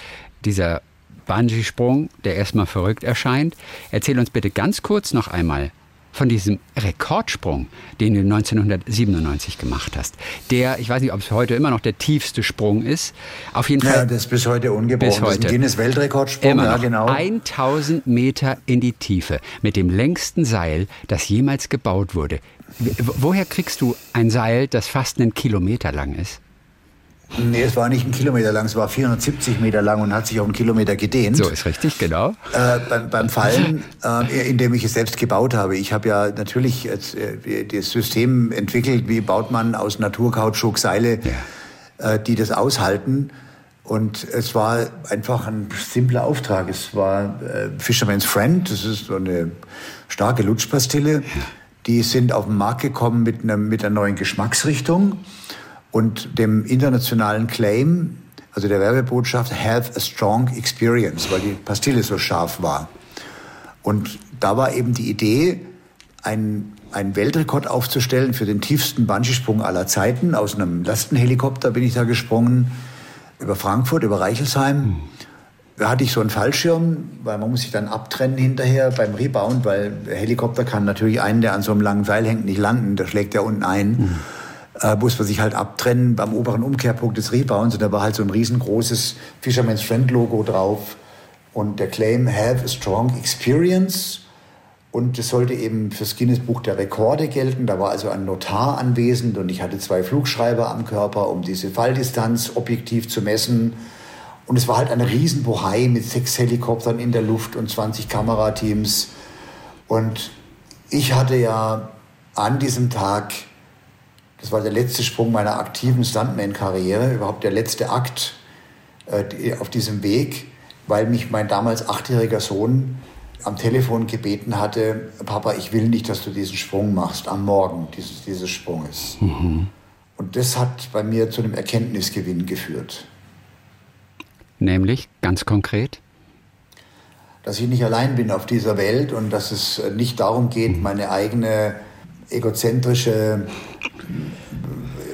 Dieser Bungee-Sprung, der erstmal verrückt erscheint. Erzähl uns bitte ganz kurz noch einmal von diesem Rekordsprung, den du 1997 gemacht hast. Der, ich weiß nicht, ob es heute immer noch der tiefste Sprung ist. Auf jeden Fall. Ja, das ist bis heute ungebrochen. Bis heute. Das ist ein Guinness-Weltrekordsprung, immer ja, genau. 1000 Meter in die Tiefe mit dem längsten Seil, das jemals gebaut wurde. Woher kriegst du ein Seil, das fast einen Kilometer lang ist? Nee, es war nicht ein Kilometer lang, es war 470 Meter lang und hat sich auf einen Kilometer gedehnt. So ist richtig, genau. Äh, beim, beim, Fallen, äh, indem ich es selbst gebaut habe. Ich habe ja natürlich äh, das System entwickelt, wie baut man aus Naturkautschuk Seile, ja. äh, die das aushalten. Und es war einfach ein simpler Auftrag. Es war äh, Fisherman's Friend, das ist so eine starke Lutschpastille. Ja. Die sind auf den Markt gekommen mit, einer, mit einer neuen Geschmacksrichtung und dem internationalen Claim, also der Werbebotschaft, have a strong experience, weil die Pastille so scharf war. Und da war eben die Idee, einen, einen Weltrekord aufzustellen für den tiefsten Bungee-Sprung aller Zeiten. Aus einem Lastenhelikopter bin ich da gesprungen, über Frankfurt, über Reichelsheim. Da hatte ich so einen Fallschirm, weil man muss sich dann abtrennen hinterher beim Rebound, weil der Helikopter kann natürlich einen, der an so einem langen Seil hängt, nicht landen. Der schlägt ja unten ein. Mhm äh, muss man sich halt abtrennen beim oberen Umkehrpunkt des Rebounds. Und da war halt so ein riesengroßes Fisherman's Friend Logo drauf. Und der Claim Have a Strong Experience. Und das sollte eben fürs Guinness Buch der Rekorde gelten. Da war also ein Notar anwesend und ich hatte zwei Flugschreiber am Körper, um diese Falldistanz objektiv zu messen. Und es war halt eine Riesenbohai mit sechs Helikoptern in der Luft und 20 Kamerateams. Und ich hatte ja an diesem Tag das war der letzte Sprung meiner aktiven Stuntman-Karriere, überhaupt der letzte Akt äh, auf diesem Weg, weil mich mein damals achtjähriger Sohn am Telefon gebeten hatte, Papa, ich will nicht, dass du diesen Sprung machst am Morgen dieses, dieses Sprunges. Mhm. Und das hat bei mir zu einem Erkenntnisgewinn geführt. Nämlich, ganz konkret? Dass ich nicht allein bin auf dieser Welt und dass es nicht darum geht, mhm. meine eigene egozentrische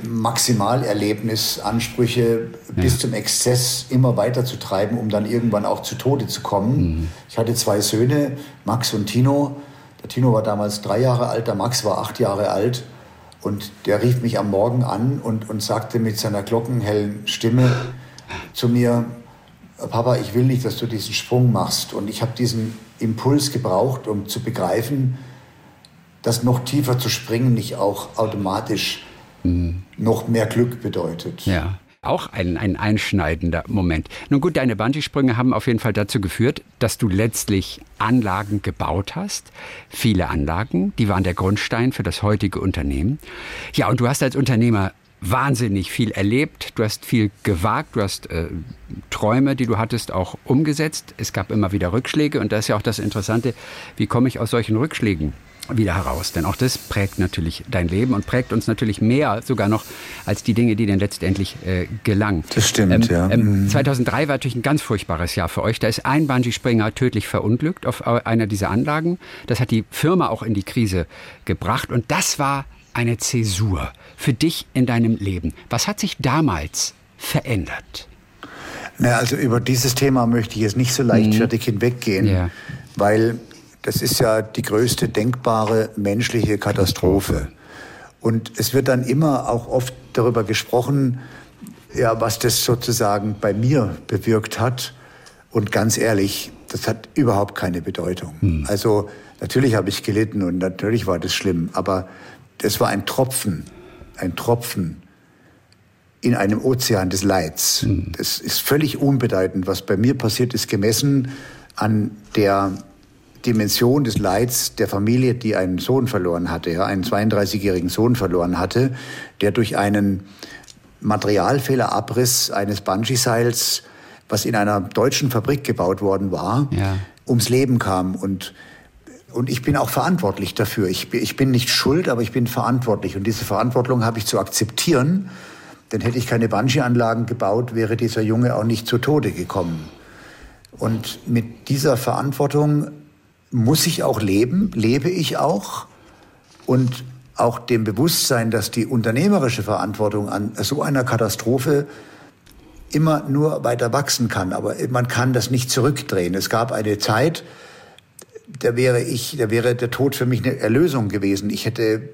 Maximalerlebnisansprüche ja. bis zum Exzess immer weiter zu treiben, um dann irgendwann auch zu Tode zu kommen. Mhm. Ich hatte zwei Söhne, Max und Tino. Der Tino war damals drei Jahre alt, der Max war acht Jahre alt. Und der rief mich am Morgen an und, und sagte mit seiner glockenhellen Stimme zu mir, Papa, ich will nicht, dass du diesen Sprung machst. Und ich habe diesen Impuls gebraucht, um zu begreifen, dass noch tiefer zu springen nicht auch automatisch mhm. noch mehr Glück bedeutet. Ja. Auch ein, ein einschneidender Moment. Nun gut, deine Bungee-Sprünge haben auf jeden Fall dazu geführt, dass du letztlich Anlagen gebaut hast. Viele Anlagen, die waren der Grundstein für das heutige Unternehmen. Ja, und du hast als Unternehmer wahnsinnig viel erlebt, du hast viel gewagt, du hast äh, Träume, die du hattest, auch umgesetzt. Es gab immer wieder Rückschläge und da ist ja auch das Interessante, wie komme ich aus solchen Rückschlägen wieder heraus. Denn auch das prägt natürlich dein Leben und prägt uns natürlich mehr sogar noch als die Dinge, die denn letztendlich äh, gelangen. Das stimmt, ähm, ja. Ähm, 2003 mhm. war natürlich ein ganz furchtbares Jahr für euch. Da ist ein Bungee-Springer tödlich verunglückt auf einer dieser Anlagen. Das hat die Firma auch in die Krise gebracht und das war eine Zäsur für dich in deinem Leben. Was hat sich damals verändert? Na, also über dieses Thema möchte ich jetzt nicht so leichtfertig mhm. hinweggehen, ja. weil das ist ja die größte denkbare menschliche Katastrophe. Und es wird dann immer auch oft darüber gesprochen, ja, was das sozusagen bei mir bewirkt hat. Und ganz ehrlich, das hat überhaupt keine Bedeutung. Hm. Also natürlich habe ich gelitten und natürlich war das schlimm, aber das war ein Tropfen, ein Tropfen in einem Ozean des Leids. Hm. Das ist völlig unbedeutend. Was bei mir passiert ist, gemessen an der Dimension des Leids der Familie, die einen Sohn verloren hatte, ja, einen 32-jährigen Sohn verloren hatte, der durch einen Materialfehlerabriss eines Bungee-Seils, was in einer deutschen Fabrik gebaut worden war, ja. ums Leben kam. Und, und ich bin auch verantwortlich dafür. Ich, ich bin nicht schuld, aber ich bin verantwortlich. Und diese Verantwortung habe ich zu akzeptieren. Denn hätte ich keine Bungee-Anlagen gebaut, wäre dieser Junge auch nicht zu Tode gekommen. Und mit dieser Verantwortung muss ich auch leben, lebe ich auch. Und auch dem Bewusstsein, dass die unternehmerische Verantwortung an so einer Katastrophe immer nur weiter wachsen kann. Aber man kann das nicht zurückdrehen. Es gab eine Zeit, da wäre ich, da wäre der Tod für mich eine Erlösung gewesen. Ich hätte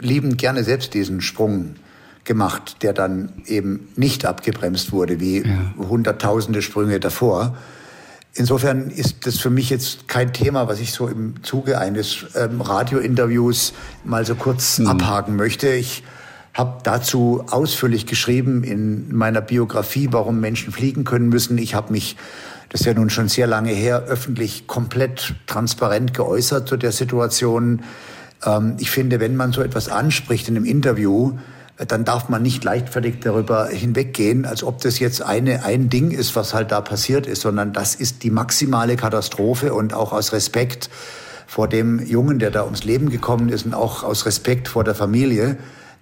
liebend gerne selbst diesen Sprung gemacht, der dann eben nicht abgebremst wurde, wie ja. hunderttausende Sprünge davor. Insofern ist das für mich jetzt kein Thema, was ich so im Zuge eines ähm, Radiointerviews mal so kurz mhm. abhaken möchte. Ich habe dazu ausführlich geschrieben in meiner Biografie, warum Menschen fliegen können müssen. Ich habe mich, das ist ja nun schon sehr lange her, öffentlich komplett transparent geäußert zu der Situation. Ähm, ich finde, wenn man so etwas anspricht in einem Interview, dann darf man nicht leichtfertig darüber hinweggehen, als ob das jetzt eine, ein Ding ist, was halt da passiert ist, sondern das ist die maximale Katastrophe und auch aus Respekt vor dem Jungen, der da ums Leben gekommen ist und auch aus Respekt vor der Familie,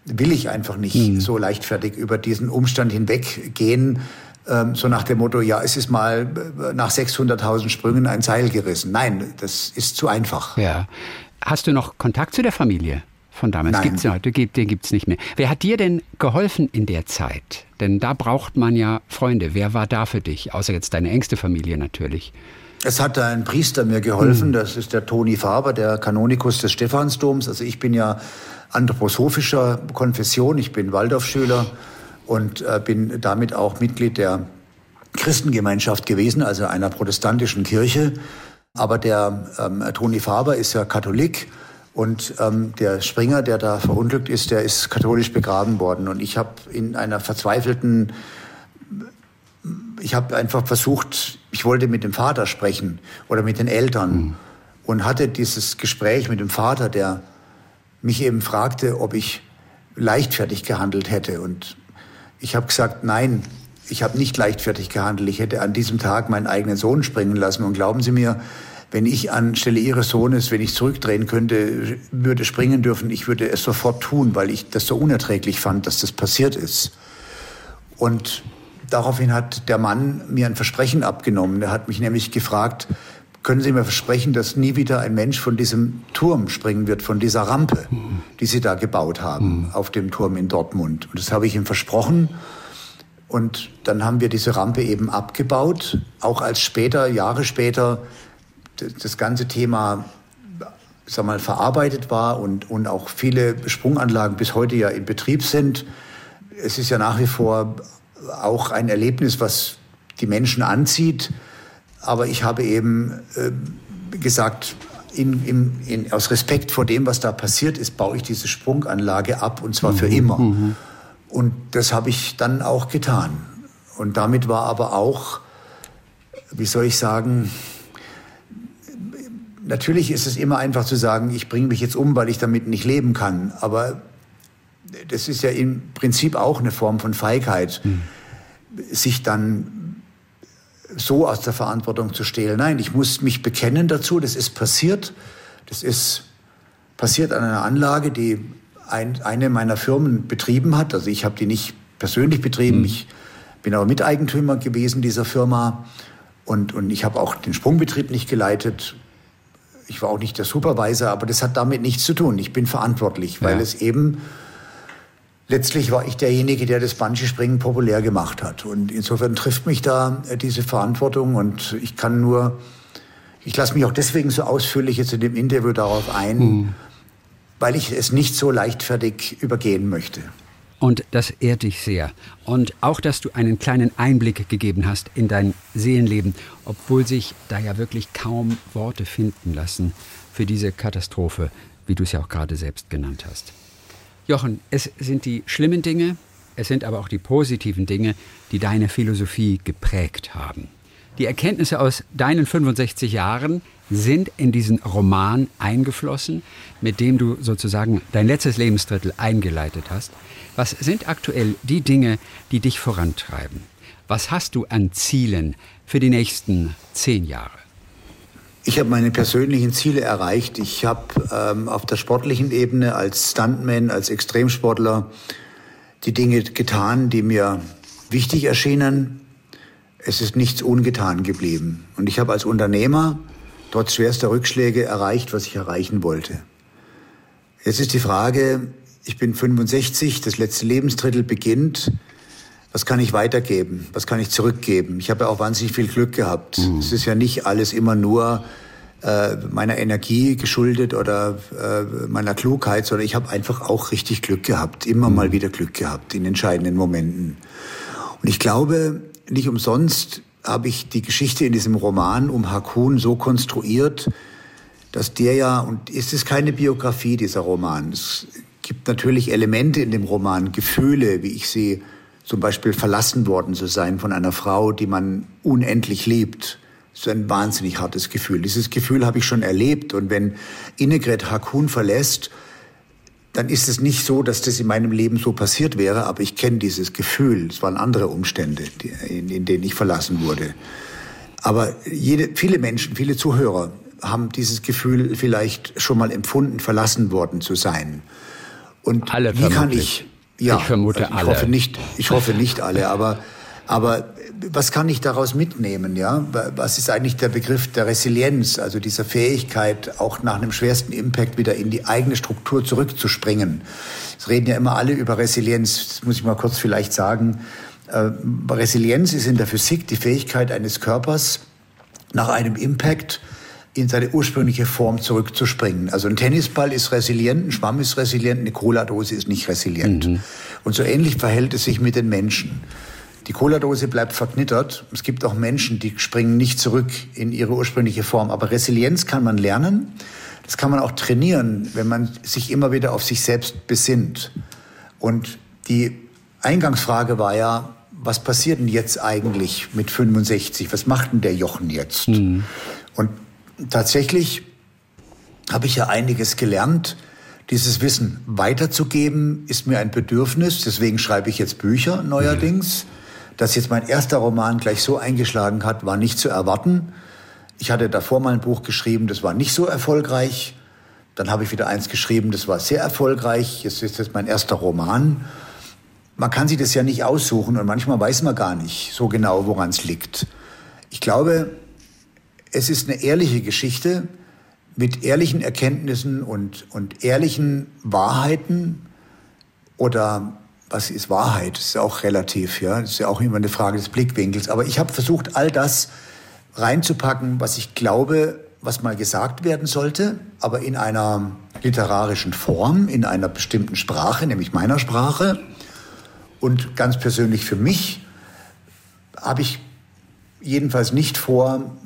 will ich einfach nicht mhm. so leichtfertig über diesen Umstand hinweggehen, ähm, so nach dem Motto, ja, es ist mal äh, nach 600.000 Sprüngen ein Seil gerissen. Nein, das ist zu einfach. Ja. Hast du noch Kontakt zu der Familie? Von damals. Gibt es ja heute, den gibt es nicht mehr. Wer hat dir denn geholfen in der Zeit? Denn da braucht man ja Freunde. Wer war da für dich? Außer jetzt deine engste Familie natürlich. Es hat ein Priester mir geholfen, hm. das ist der Toni Faber, der Kanonikus des Stephansdoms. Also ich bin ja anthroposophischer Konfession, ich bin Waldorfschüler und äh, bin damit auch Mitglied der Christengemeinschaft gewesen, also einer protestantischen Kirche. Aber der ähm, Toni Faber ist ja Katholik und ähm, der Springer, der da verunglückt ist, der ist katholisch begraben worden. Und ich habe in einer verzweifelten, ich habe einfach versucht, ich wollte mit dem Vater sprechen oder mit den Eltern mhm. und hatte dieses Gespräch mit dem Vater, der mich eben fragte, ob ich leichtfertig gehandelt hätte. Und ich habe gesagt, nein, ich habe nicht leichtfertig gehandelt. Ich hätte an diesem Tag meinen eigenen Sohn springen lassen. Und glauben Sie mir, wenn ich anstelle Ihres Sohnes, wenn ich zurückdrehen könnte, würde springen dürfen, ich würde es sofort tun, weil ich das so unerträglich fand, dass das passiert ist. Und daraufhin hat der Mann mir ein Versprechen abgenommen. Er hat mich nämlich gefragt, können Sie mir versprechen, dass nie wieder ein Mensch von diesem Turm springen wird, von dieser Rampe, die Sie da gebaut haben, auf dem Turm in Dortmund? Und das habe ich ihm versprochen. Und dann haben wir diese Rampe eben abgebaut, auch als später, Jahre später, das ganze Thema sag mal, verarbeitet war und, und auch viele Sprunganlagen bis heute ja in Betrieb sind. Es ist ja nach wie vor auch ein Erlebnis, was die Menschen anzieht. Aber ich habe eben äh, gesagt, in, in, in, aus Respekt vor dem, was da passiert ist, baue ich diese Sprunganlage ab und zwar mhm. für immer. Mhm. Und das habe ich dann auch getan. Und damit war aber auch, wie soll ich sagen, Natürlich ist es immer einfach zu sagen, ich bringe mich jetzt um, weil ich damit nicht leben kann. Aber das ist ja im Prinzip auch eine Form von Feigheit, mhm. sich dann so aus der Verantwortung zu stehlen. Nein, ich muss mich bekennen dazu. Das ist passiert. Das ist passiert an einer Anlage, die ein, eine meiner Firmen betrieben hat. Also ich habe die nicht persönlich betrieben. Mhm. Ich bin aber Miteigentümer gewesen dieser Firma. Und, und ich habe auch den Sprungbetrieb nicht geleitet ich war auch nicht der Supervisor, aber das hat damit nichts zu tun. Ich bin verantwortlich, weil ja. es eben letztlich war ich derjenige, der das Bungee-Springen populär gemacht hat. Und insofern trifft mich da äh, diese Verantwortung und ich kann nur, ich lasse mich auch deswegen so ausführlich jetzt in dem Interview darauf ein, mhm. weil ich es nicht so leichtfertig übergehen möchte. Und das ehrt dich sehr. Und auch, dass du einen kleinen Einblick gegeben hast in dein Seelenleben, obwohl sich da ja wirklich kaum Worte finden lassen für diese Katastrophe, wie du es ja auch gerade selbst genannt hast. Jochen, es sind die schlimmen Dinge, es sind aber auch die positiven Dinge, die deine Philosophie geprägt haben. Die Erkenntnisse aus deinen 65 Jahren sind in diesen Roman eingeflossen, mit dem du sozusagen dein letztes Lebensdrittel eingeleitet hast. Was sind aktuell die Dinge, die dich vorantreiben? Was hast du an Zielen für die nächsten zehn Jahre? Ich habe meine persönlichen Ziele erreicht. Ich habe ähm, auf der sportlichen Ebene als Stuntman, als Extremsportler die Dinge getan, die mir wichtig erschienen. Es ist nichts ungetan geblieben. Und ich habe als Unternehmer trotz schwerster Rückschläge erreicht, was ich erreichen wollte. Jetzt ist die Frage, ich bin 65, das letzte Lebensdrittel beginnt. Was kann ich weitergeben? Was kann ich zurückgeben? Ich habe ja auch wahnsinnig viel Glück gehabt. Mhm. Es ist ja nicht alles immer nur äh, meiner Energie geschuldet oder äh, meiner Klugheit, sondern ich habe einfach auch richtig Glück gehabt, immer mhm. mal wieder Glück gehabt in entscheidenden Momenten. Und ich glaube, nicht umsonst habe ich die Geschichte in diesem Roman um Hakun so konstruiert, dass der ja, und ist es keine Biografie, dieser Roman, es gibt natürlich Elemente in dem Roman, Gefühle, wie ich sie zum Beispiel verlassen worden zu sein von einer Frau, die man unendlich liebt. Das ist ein wahnsinnig hartes Gefühl. Dieses Gefühl habe ich schon erlebt. Und wenn Innegret Hakun verlässt, dann ist es nicht so, dass das in meinem Leben so passiert wäre, aber ich kenne dieses Gefühl. Es waren andere Umstände, in, in, denen ich verlassen wurde. Aber jede, viele Menschen, viele Zuhörer haben dieses Gefühl vielleicht schon mal empfunden, verlassen worden zu sein. Und alle wie kann ich? Ja, ich vermute ich alle. Hoffe nicht, ich hoffe nicht alle, aber aber was kann ich daraus mitnehmen? Ja, was ist eigentlich der Begriff der Resilienz, also dieser Fähigkeit, auch nach einem schwersten Impact wieder in die eigene Struktur zurückzuspringen? Es reden ja immer alle über Resilienz. Das muss ich mal kurz vielleicht sagen. Äh, Resilienz ist in der Physik die Fähigkeit eines Körpers, nach einem Impact in seine ursprüngliche Form zurückzuspringen. Also ein Tennisball ist resilient, ein Schwamm ist resilient, eine Cola-Dose ist nicht resilient. Mhm. Und so ähnlich verhält es sich mit den Menschen. Die Cola-Dose bleibt verknittert. Es gibt auch Menschen, die springen nicht zurück in ihre ursprüngliche Form. Aber Resilienz kann man lernen. Das kann man auch trainieren, wenn man sich immer wieder auf sich selbst besinnt. Und die Eingangsfrage war ja, was passiert denn jetzt eigentlich mit 65? Was macht denn der Jochen jetzt? Mhm. Und tatsächlich habe ich ja einiges gelernt. Dieses Wissen weiterzugeben ist mir ein Bedürfnis. Deswegen schreibe ich jetzt Bücher neuerdings. Mhm. Dass jetzt mein erster Roman gleich so eingeschlagen hat, war nicht zu erwarten. Ich hatte davor mal ein Buch geschrieben, das war nicht so erfolgreich. Dann habe ich wieder eins geschrieben, das war sehr erfolgreich. Jetzt ist das mein erster Roman. Man kann sich das ja nicht aussuchen und manchmal weiß man gar nicht so genau, woran es liegt. Ich glaube, es ist eine ehrliche Geschichte mit ehrlichen Erkenntnissen und, und ehrlichen Wahrheiten oder was ist Wahrheit? Das ist auch relativ, ja. Das ist ja auch immer eine Frage des Blickwinkels. Aber ich habe versucht, all das reinzupacken, was ich glaube, was mal gesagt werden sollte, aber in einer literarischen Form, in einer bestimmten Sprache, nämlich meiner Sprache. Und ganz persönlich für mich habe ich jedenfalls nicht vor,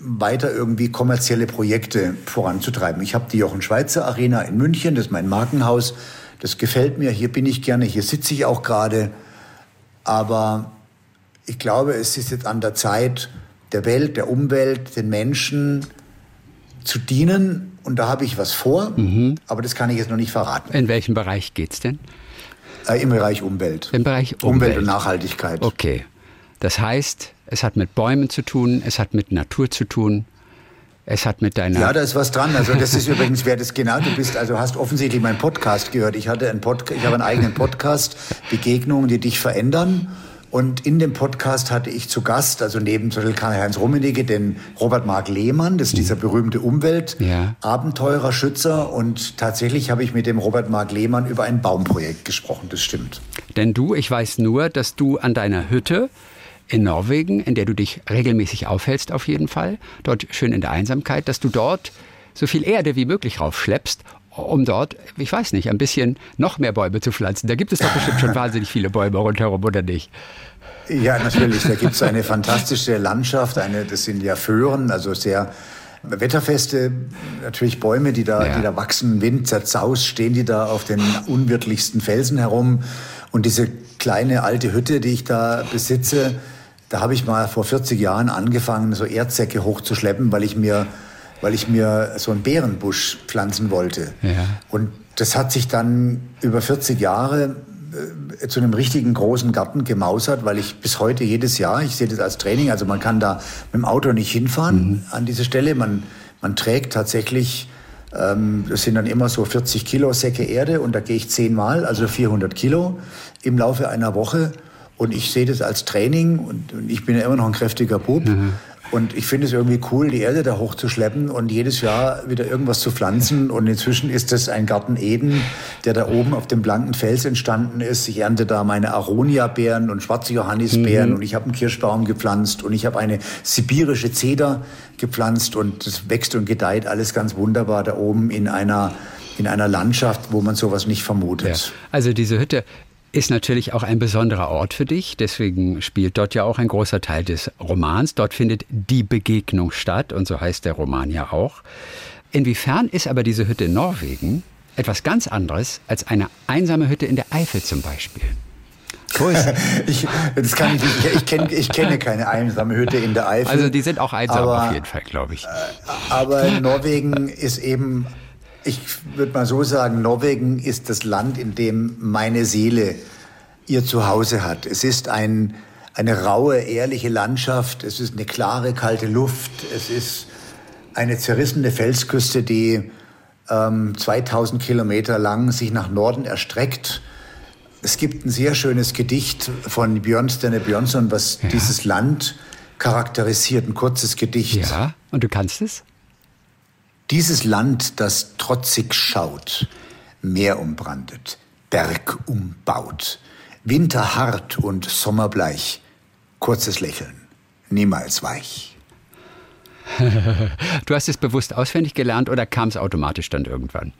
weiter irgendwie kommerzielle Projekte voranzutreiben. Ich habe die Jochen Schweizer Arena in München, das ist mein Markenhaus. Das gefällt mir, hier bin ich gerne, hier sitze ich auch gerade. Aber ich glaube, es ist jetzt an der Zeit, der Welt, der Umwelt, den Menschen zu dienen. Und da habe ich was vor, mhm. aber das kann ich jetzt noch nicht verraten. In welchem Bereich geht es denn? Äh, Im Bereich Umwelt. Im Bereich Umwelt. Umwelt und Nachhaltigkeit. Okay. Das heißt, es hat mit Bäumen zu tun, es hat mit Natur zu tun, es hat mit deiner. Ja, da ist was dran. Also das ist übrigens, wer das genau, du bist, also hast offensichtlich meinen Podcast gehört. Ich hatte einen Podcast, ich habe einen eigenen Podcast, Begegnungen, die dich verändern. Und in dem Podcast hatte ich zu Gast, also neben zum Beispiel Karl-Heinz Rummenigge, den Robert Mark Lehmann, das ist dieser mhm. berühmte Umweltabenteurer, ja. Schützer. Und tatsächlich habe ich mit dem Robert Mark Lehmann über ein Baumprojekt gesprochen, das stimmt. Denn du, ich weiß nur, dass du an deiner Hütte in Norwegen, in der du dich regelmäßig aufhältst auf jeden Fall, dort schön in der Einsamkeit, dass du dort so viel Erde wie möglich raufschleppst, um dort, ich weiß nicht, ein bisschen noch mehr Bäume zu pflanzen. Da gibt es doch bestimmt schon wahnsinnig viele Bäume rundherum, oder nicht? Ja, natürlich. Da gibt es eine fantastische Landschaft. Eine, das sind ja Föhren, also sehr wetterfeste, natürlich Bäume, die da, ja. die da wachsen, Wind zerzaust, stehen die da auf den unwirtlichsten Felsen herum. Und diese kleine alte Hütte, die ich da besitze, da habe ich mal vor 40 Jahren angefangen, so Erdsäcke hochzuschleppen, weil ich mir, weil ich mir so einen Bärenbusch pflanzen wollte. Ja. Und das hat sich dann über 40 Jahre äh, zu einem richtigen großen Garten gemausert, weil ich bis heute jedes Jahr, ich sehe das als Training, also man kann da mit dem Auto nicht hinfahren mhm. an diese Stelle. Man, man trägt tatsächlich, ähm, das sind dann immer so 40 Kilo Säcke Erde und da gehe ich zehnmal, also 400 Kilo im Laufe einer Woche. Und ich sehe das als Training und, und ich bin ja immer noch ein kräftiger Bub. Mhm. Und ich finde es irgendwie cool, die Erde da hochzuschleppen und jedes Jahr wieder irgendwas zu pflanzen. Und inzwischen ist es ein Garten Eden, der da oben auf dem blanken Fels entstanden ist. Ich ernte da meine Aronia-Beeren und schwarze Johannisbeeren mhm. und ich habe einen Kirschbaum gepflanzt und ich habe eine sibirische Zeder gepflanzt und es wächst und gedeiht alles ganz wunderbar da oben in einer in einer Landschaft, wo man sowas nicht vermutet. Ja. Also diese Hütte ist natürlich auch ein besonderer Ort für dich. Deswegen spielt dort ja auch ein großer Teil des Romans. Dort findet die Begegnung statt und so heißt der Roman ja auch. Inwiefern ist aber diese Hütte in Norwegen etwas ganz anderes als eine einsame Hütte in der Eifel zum Beispiel? ich, das kann ich, nicht. ich, kenne, ich kenne keine einsame Hütte in der Eifel. Also die sind auch einsam aber, auf jeden Fall, glaube ich. Äh, aber Norwegen ist eben ich würde mal so sagen, Norwegen ist das Land, in dem meine Seele ihr Zuhause hat. Es ist ein, eine raue, ehrliche Landschaft, es ist eine klare, kalte Luft, es ist eine zerrissene Felsküste, die ähm, 2000 Kilometer lang sich nach Norden erstreckt. Es gibt ein sehr schönes Gedicht von Björnstene Björnsson, was ja. dieses Land charakterisiert, ein kurzes Gedicht. Ja, und du kannst es? Dieses Land, das trotzig schaut, Meer umbrandet, Berg umbaut, Winter hart und Sommerbleich, kurzes Lächeln, niemals weich. du hast es bewusst auswendig gelernt oder kam es automatisch dann irgendwann?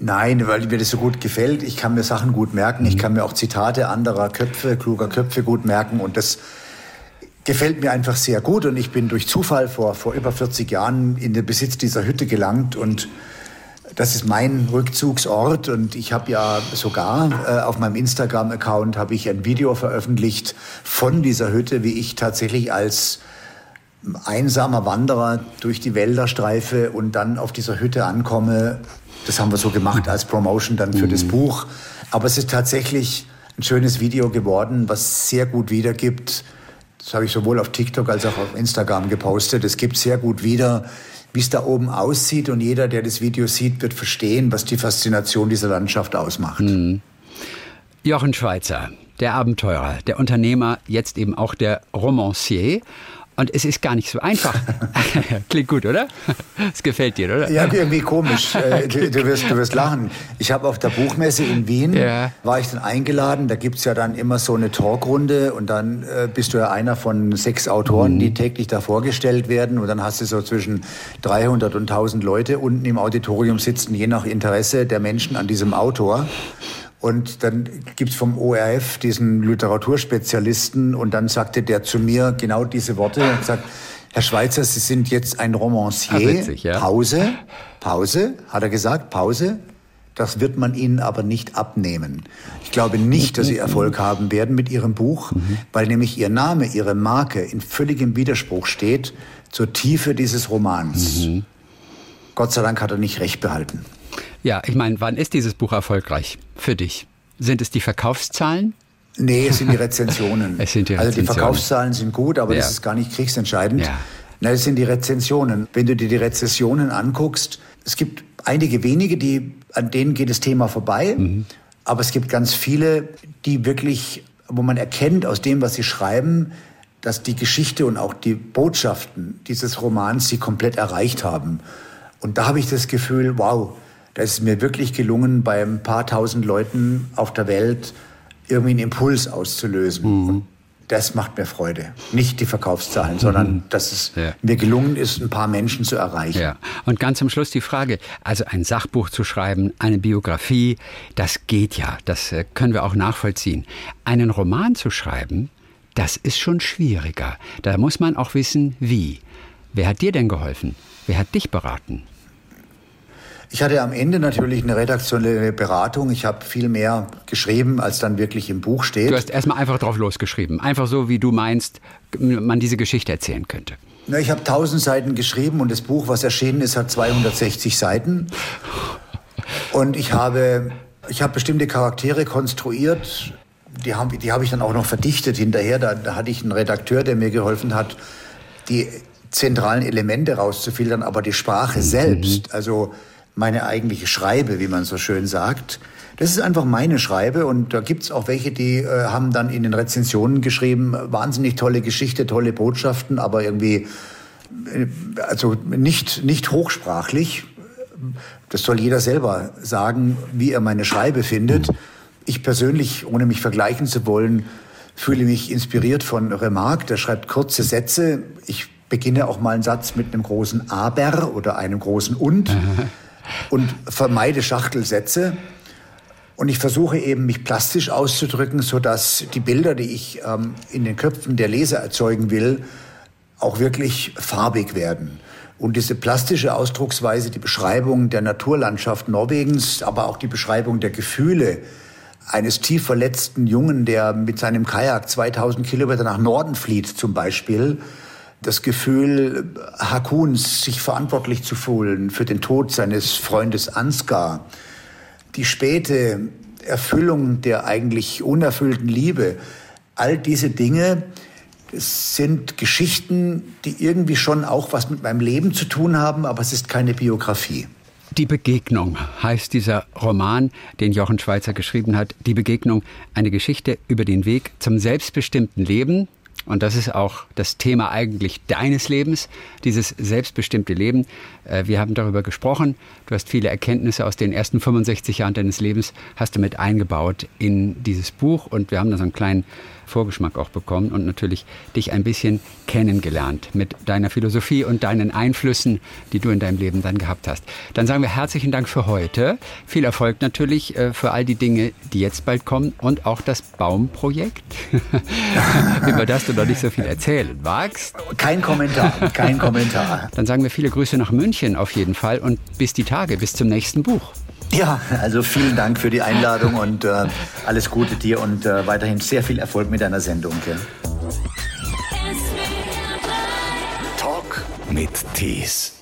Nein, weil mir das so gut gefällt. Ich kann mir Sachen gut merken. Ich mhm. kann mir auch Zitate anderer Köpfe, kluger Köpfe gut merken. Und das gefällt mir einfach sehr gut und ich bin durch Zufall vor, vor über 40 Jahren in den Besitz dieser Hütte gelangt und das ist mein Rückzugsort und ich habe ja sogar äh, auf meinem Instagram-Account habe ich ein Video veröffentlicht von dieser Hütte, wie ich tatsächlich als einsamer Wanderer durch die Wälder streife und dann auf dieser Hütte ankomme. Das haben wir so gemacht als Promotion dann für mhm. das Buch. Aber es ist tatsächlich ein schönes Video geworden, was sehr gut wiedergibt, das habe ich sowohl auf TikTok als auch auf Instagram gepostet. Es gibt sehr gut wieder, wie es da oben aussieht. Und jeder, der das Video sieht, wird verstehen, was die Faszination dieser Landschaft ausmacht. Mhm. Jochen Schweizer, der Abenteurer, der Unternehmer, jetzt eben auch der Romancier. Und es ist gar nicht so einfach. Klingt gut, oder? Es gefällt dir, oder? Ja, irgendwie komisch. Äh, du, du, wirst, du wirst lachen. Ich habe auf der Buchmesse in Wien, ja. war ich dann eingeladen. Da gibt es ja dann immer so eine Talkrunde und dann äh, bist du ja einer von sechs Autoren, mhm. die täglich da vorgestellt werden. Und dann hast du so zwischen 300 und 1000 Leute unten im Auditorium sitzen, je nach Interesse der Menschen an diesem Autor. Und dann gibt's vom ORF diesen Literaturspezialisten und dann sagte der zu mir genau diese Worte und gesagt, Herr Schweizer, Sie sind jetzt ein Romancier. Ah, witzig, ja. Pause, Pause, hat er gesagt, Pause. Das wird man Ihnen aber nicht abnehmen. Ich glaube nicht, dass Sie Erfolg haben werden mit Ihrem Buch, mhm. weil nämlich Ihr Name, Ihre Marke in völligem Widerspruch steht zur Tiefe dieses Romans. Mhm. Gott sei Dank hat er nicht recht behalten. Ja, ich meine, wann ist dieses Buch erfolgreich für dich? Sind es die Verkaufszahlen? Nee, es sind die Rezensionen. es sind die Rezensionen. Also die Verkaufszahlen sind gut, aber ja. das ist gar nicht kriegsentscheidend. Ja. Na, es sind die Rezensionen. Wenn du dir die Rezensionen anguckst, es gibt einige wenige, die, an denen geht das Thema vorbei. Mhm. Aber es gibt ganz viele, die wirklich, wo man erkennt aus dem, was sie schreiben, dass die Geschichte und auch die Botschaften dieses Romans sie komplett erreicht haben. Und da habe ich das Gefühl, wow, da ist es mir wirklich gelungen, bei ein paar tausend Leuten auf der Welt irgendwie einen Impuls auszulösen. Mhm. Das macht mir Freude. Nicht die Verkaufszahlen, sondern mhm. dass es ja. mir gelungen ist, ein paar Menschen zu erreichen. Ja. Und ganz zum Schluss die Frage, also ein Sachbuch zu schreiben, eine Biografie, das geht ja, das äh, können wir auch nachvollziehen. Einen Roman zu schreiben, das ist schon schwieriger. Da muss man auch wissen, wie. Wer hat dir denn geholfen? Wer hat dich beraten? Ich hatte am Ende natürlich eine redaktionelle Beratung. Ich habe viel mehr geschrieben, als dann wirklich im Buch steht. Du hast erstmal einfach drauf losgeschrieben. Einfach so, wie du meinst, man diese Geschichte erzählen könnte. Na, ich habe 1000 Seiten geschrieben und das Buch, was erschienen ist, hat 260 Seiten. Und ich habe, ich habe bestimmte Charaktere konstruiert. Die habe die hab ich dann auch noch verdichtet hinterher. Da, da hatte ich einen Redakteur, der mir geholfen hat, die zentralen Elemente rauszufiltern, aber die Sprache mhm. selbst, also meine eigentliche Schreibe, wie man so schön sagt. Das ist einfach meine Schreibe und da gibt's auch welche, die äh, haben dann in den Rezensionen geschrieben, wahnsinnig tolle Geschichte, tolle Botschaften, aber irgendwie äh, also nicht, nicht hochsprachlich. Das soll jeder selber sagen, wie er meine Schreibe findet. Ich persönlich, ohne mich vergleichen zu wollen, fühle mich inspiriert von Remarque. Der schreibt kurze Sätze. Ich beginne auch mal einen Satz mit einem großen Aber oder einem großen Und und vermeide Schachtelsätze. Und ich versuche eben, mich plastisch auszudrücken, sodass die Bilder, die ich ähm, in den Köpfen der Leser erzeugen will, auch wirklich farbig werden. Und diese plastische Ausdrucksweise, die Beschreibung der Naturlandschaft Norwegens, aber auch die Beschreibung der Gefühle eines tief verletzten Jungen, der mit seinem Kajak 2000 Kilometer nach Norden flieht zum Beispiel, das Gefühl Hakuns, sich verantwortlich zu fühlen für den Tod seines Freundes Ansgar, die späte Erfüllung der eigentlich unerfüllten Liebe, all diese Dinge sind Geschichten, die irgendwie schon auch was mit meinem Leben zu tun haben, aber es ist keine Biografie. Die Begegnung heißt dieser Roman, den Jochen Schweizer geschrieben hat. Die Begegnung, eine Geschichte über den Weg zum selbstbestimmten Leben, und das ist auch das Thema eigentlich deines Lebens, dieses selbstbestimmte Leben. Äh, wir haben darüber gesprochen. Du hast viele Erkenntnisse aus den ersten 65 Jahren deines Lebens, hast du mit eingebaut in dieses Buch. Und wir haben da so einen kleinen Vorgeschmack auch bekommen und natürlich dich ein bisschen kennengelernt mit deiner Philosophie und deinen Einflüssen, die du in deinem Leben dann gehabt hast. Dann sagen wir herzlichen Dank für heute. Viel Erfolg natürlich äh, für all die Dinge, die jetzt bald kommen und auch das Baumprojekt, über das du noch nicht so viel erzählen magst. Kein Kommentar, kein Kommentar. Dann sagen wir viele Grüße nach München auf jeden Fall und bis die Tage, bis zum nächsten Buch. Ja, also vielen Dank für die Einladung und äh, alles Gute dir und äh, weiterhin sehr viel Erfolg mit deiner Sendung. Ja. Talk mit Tees.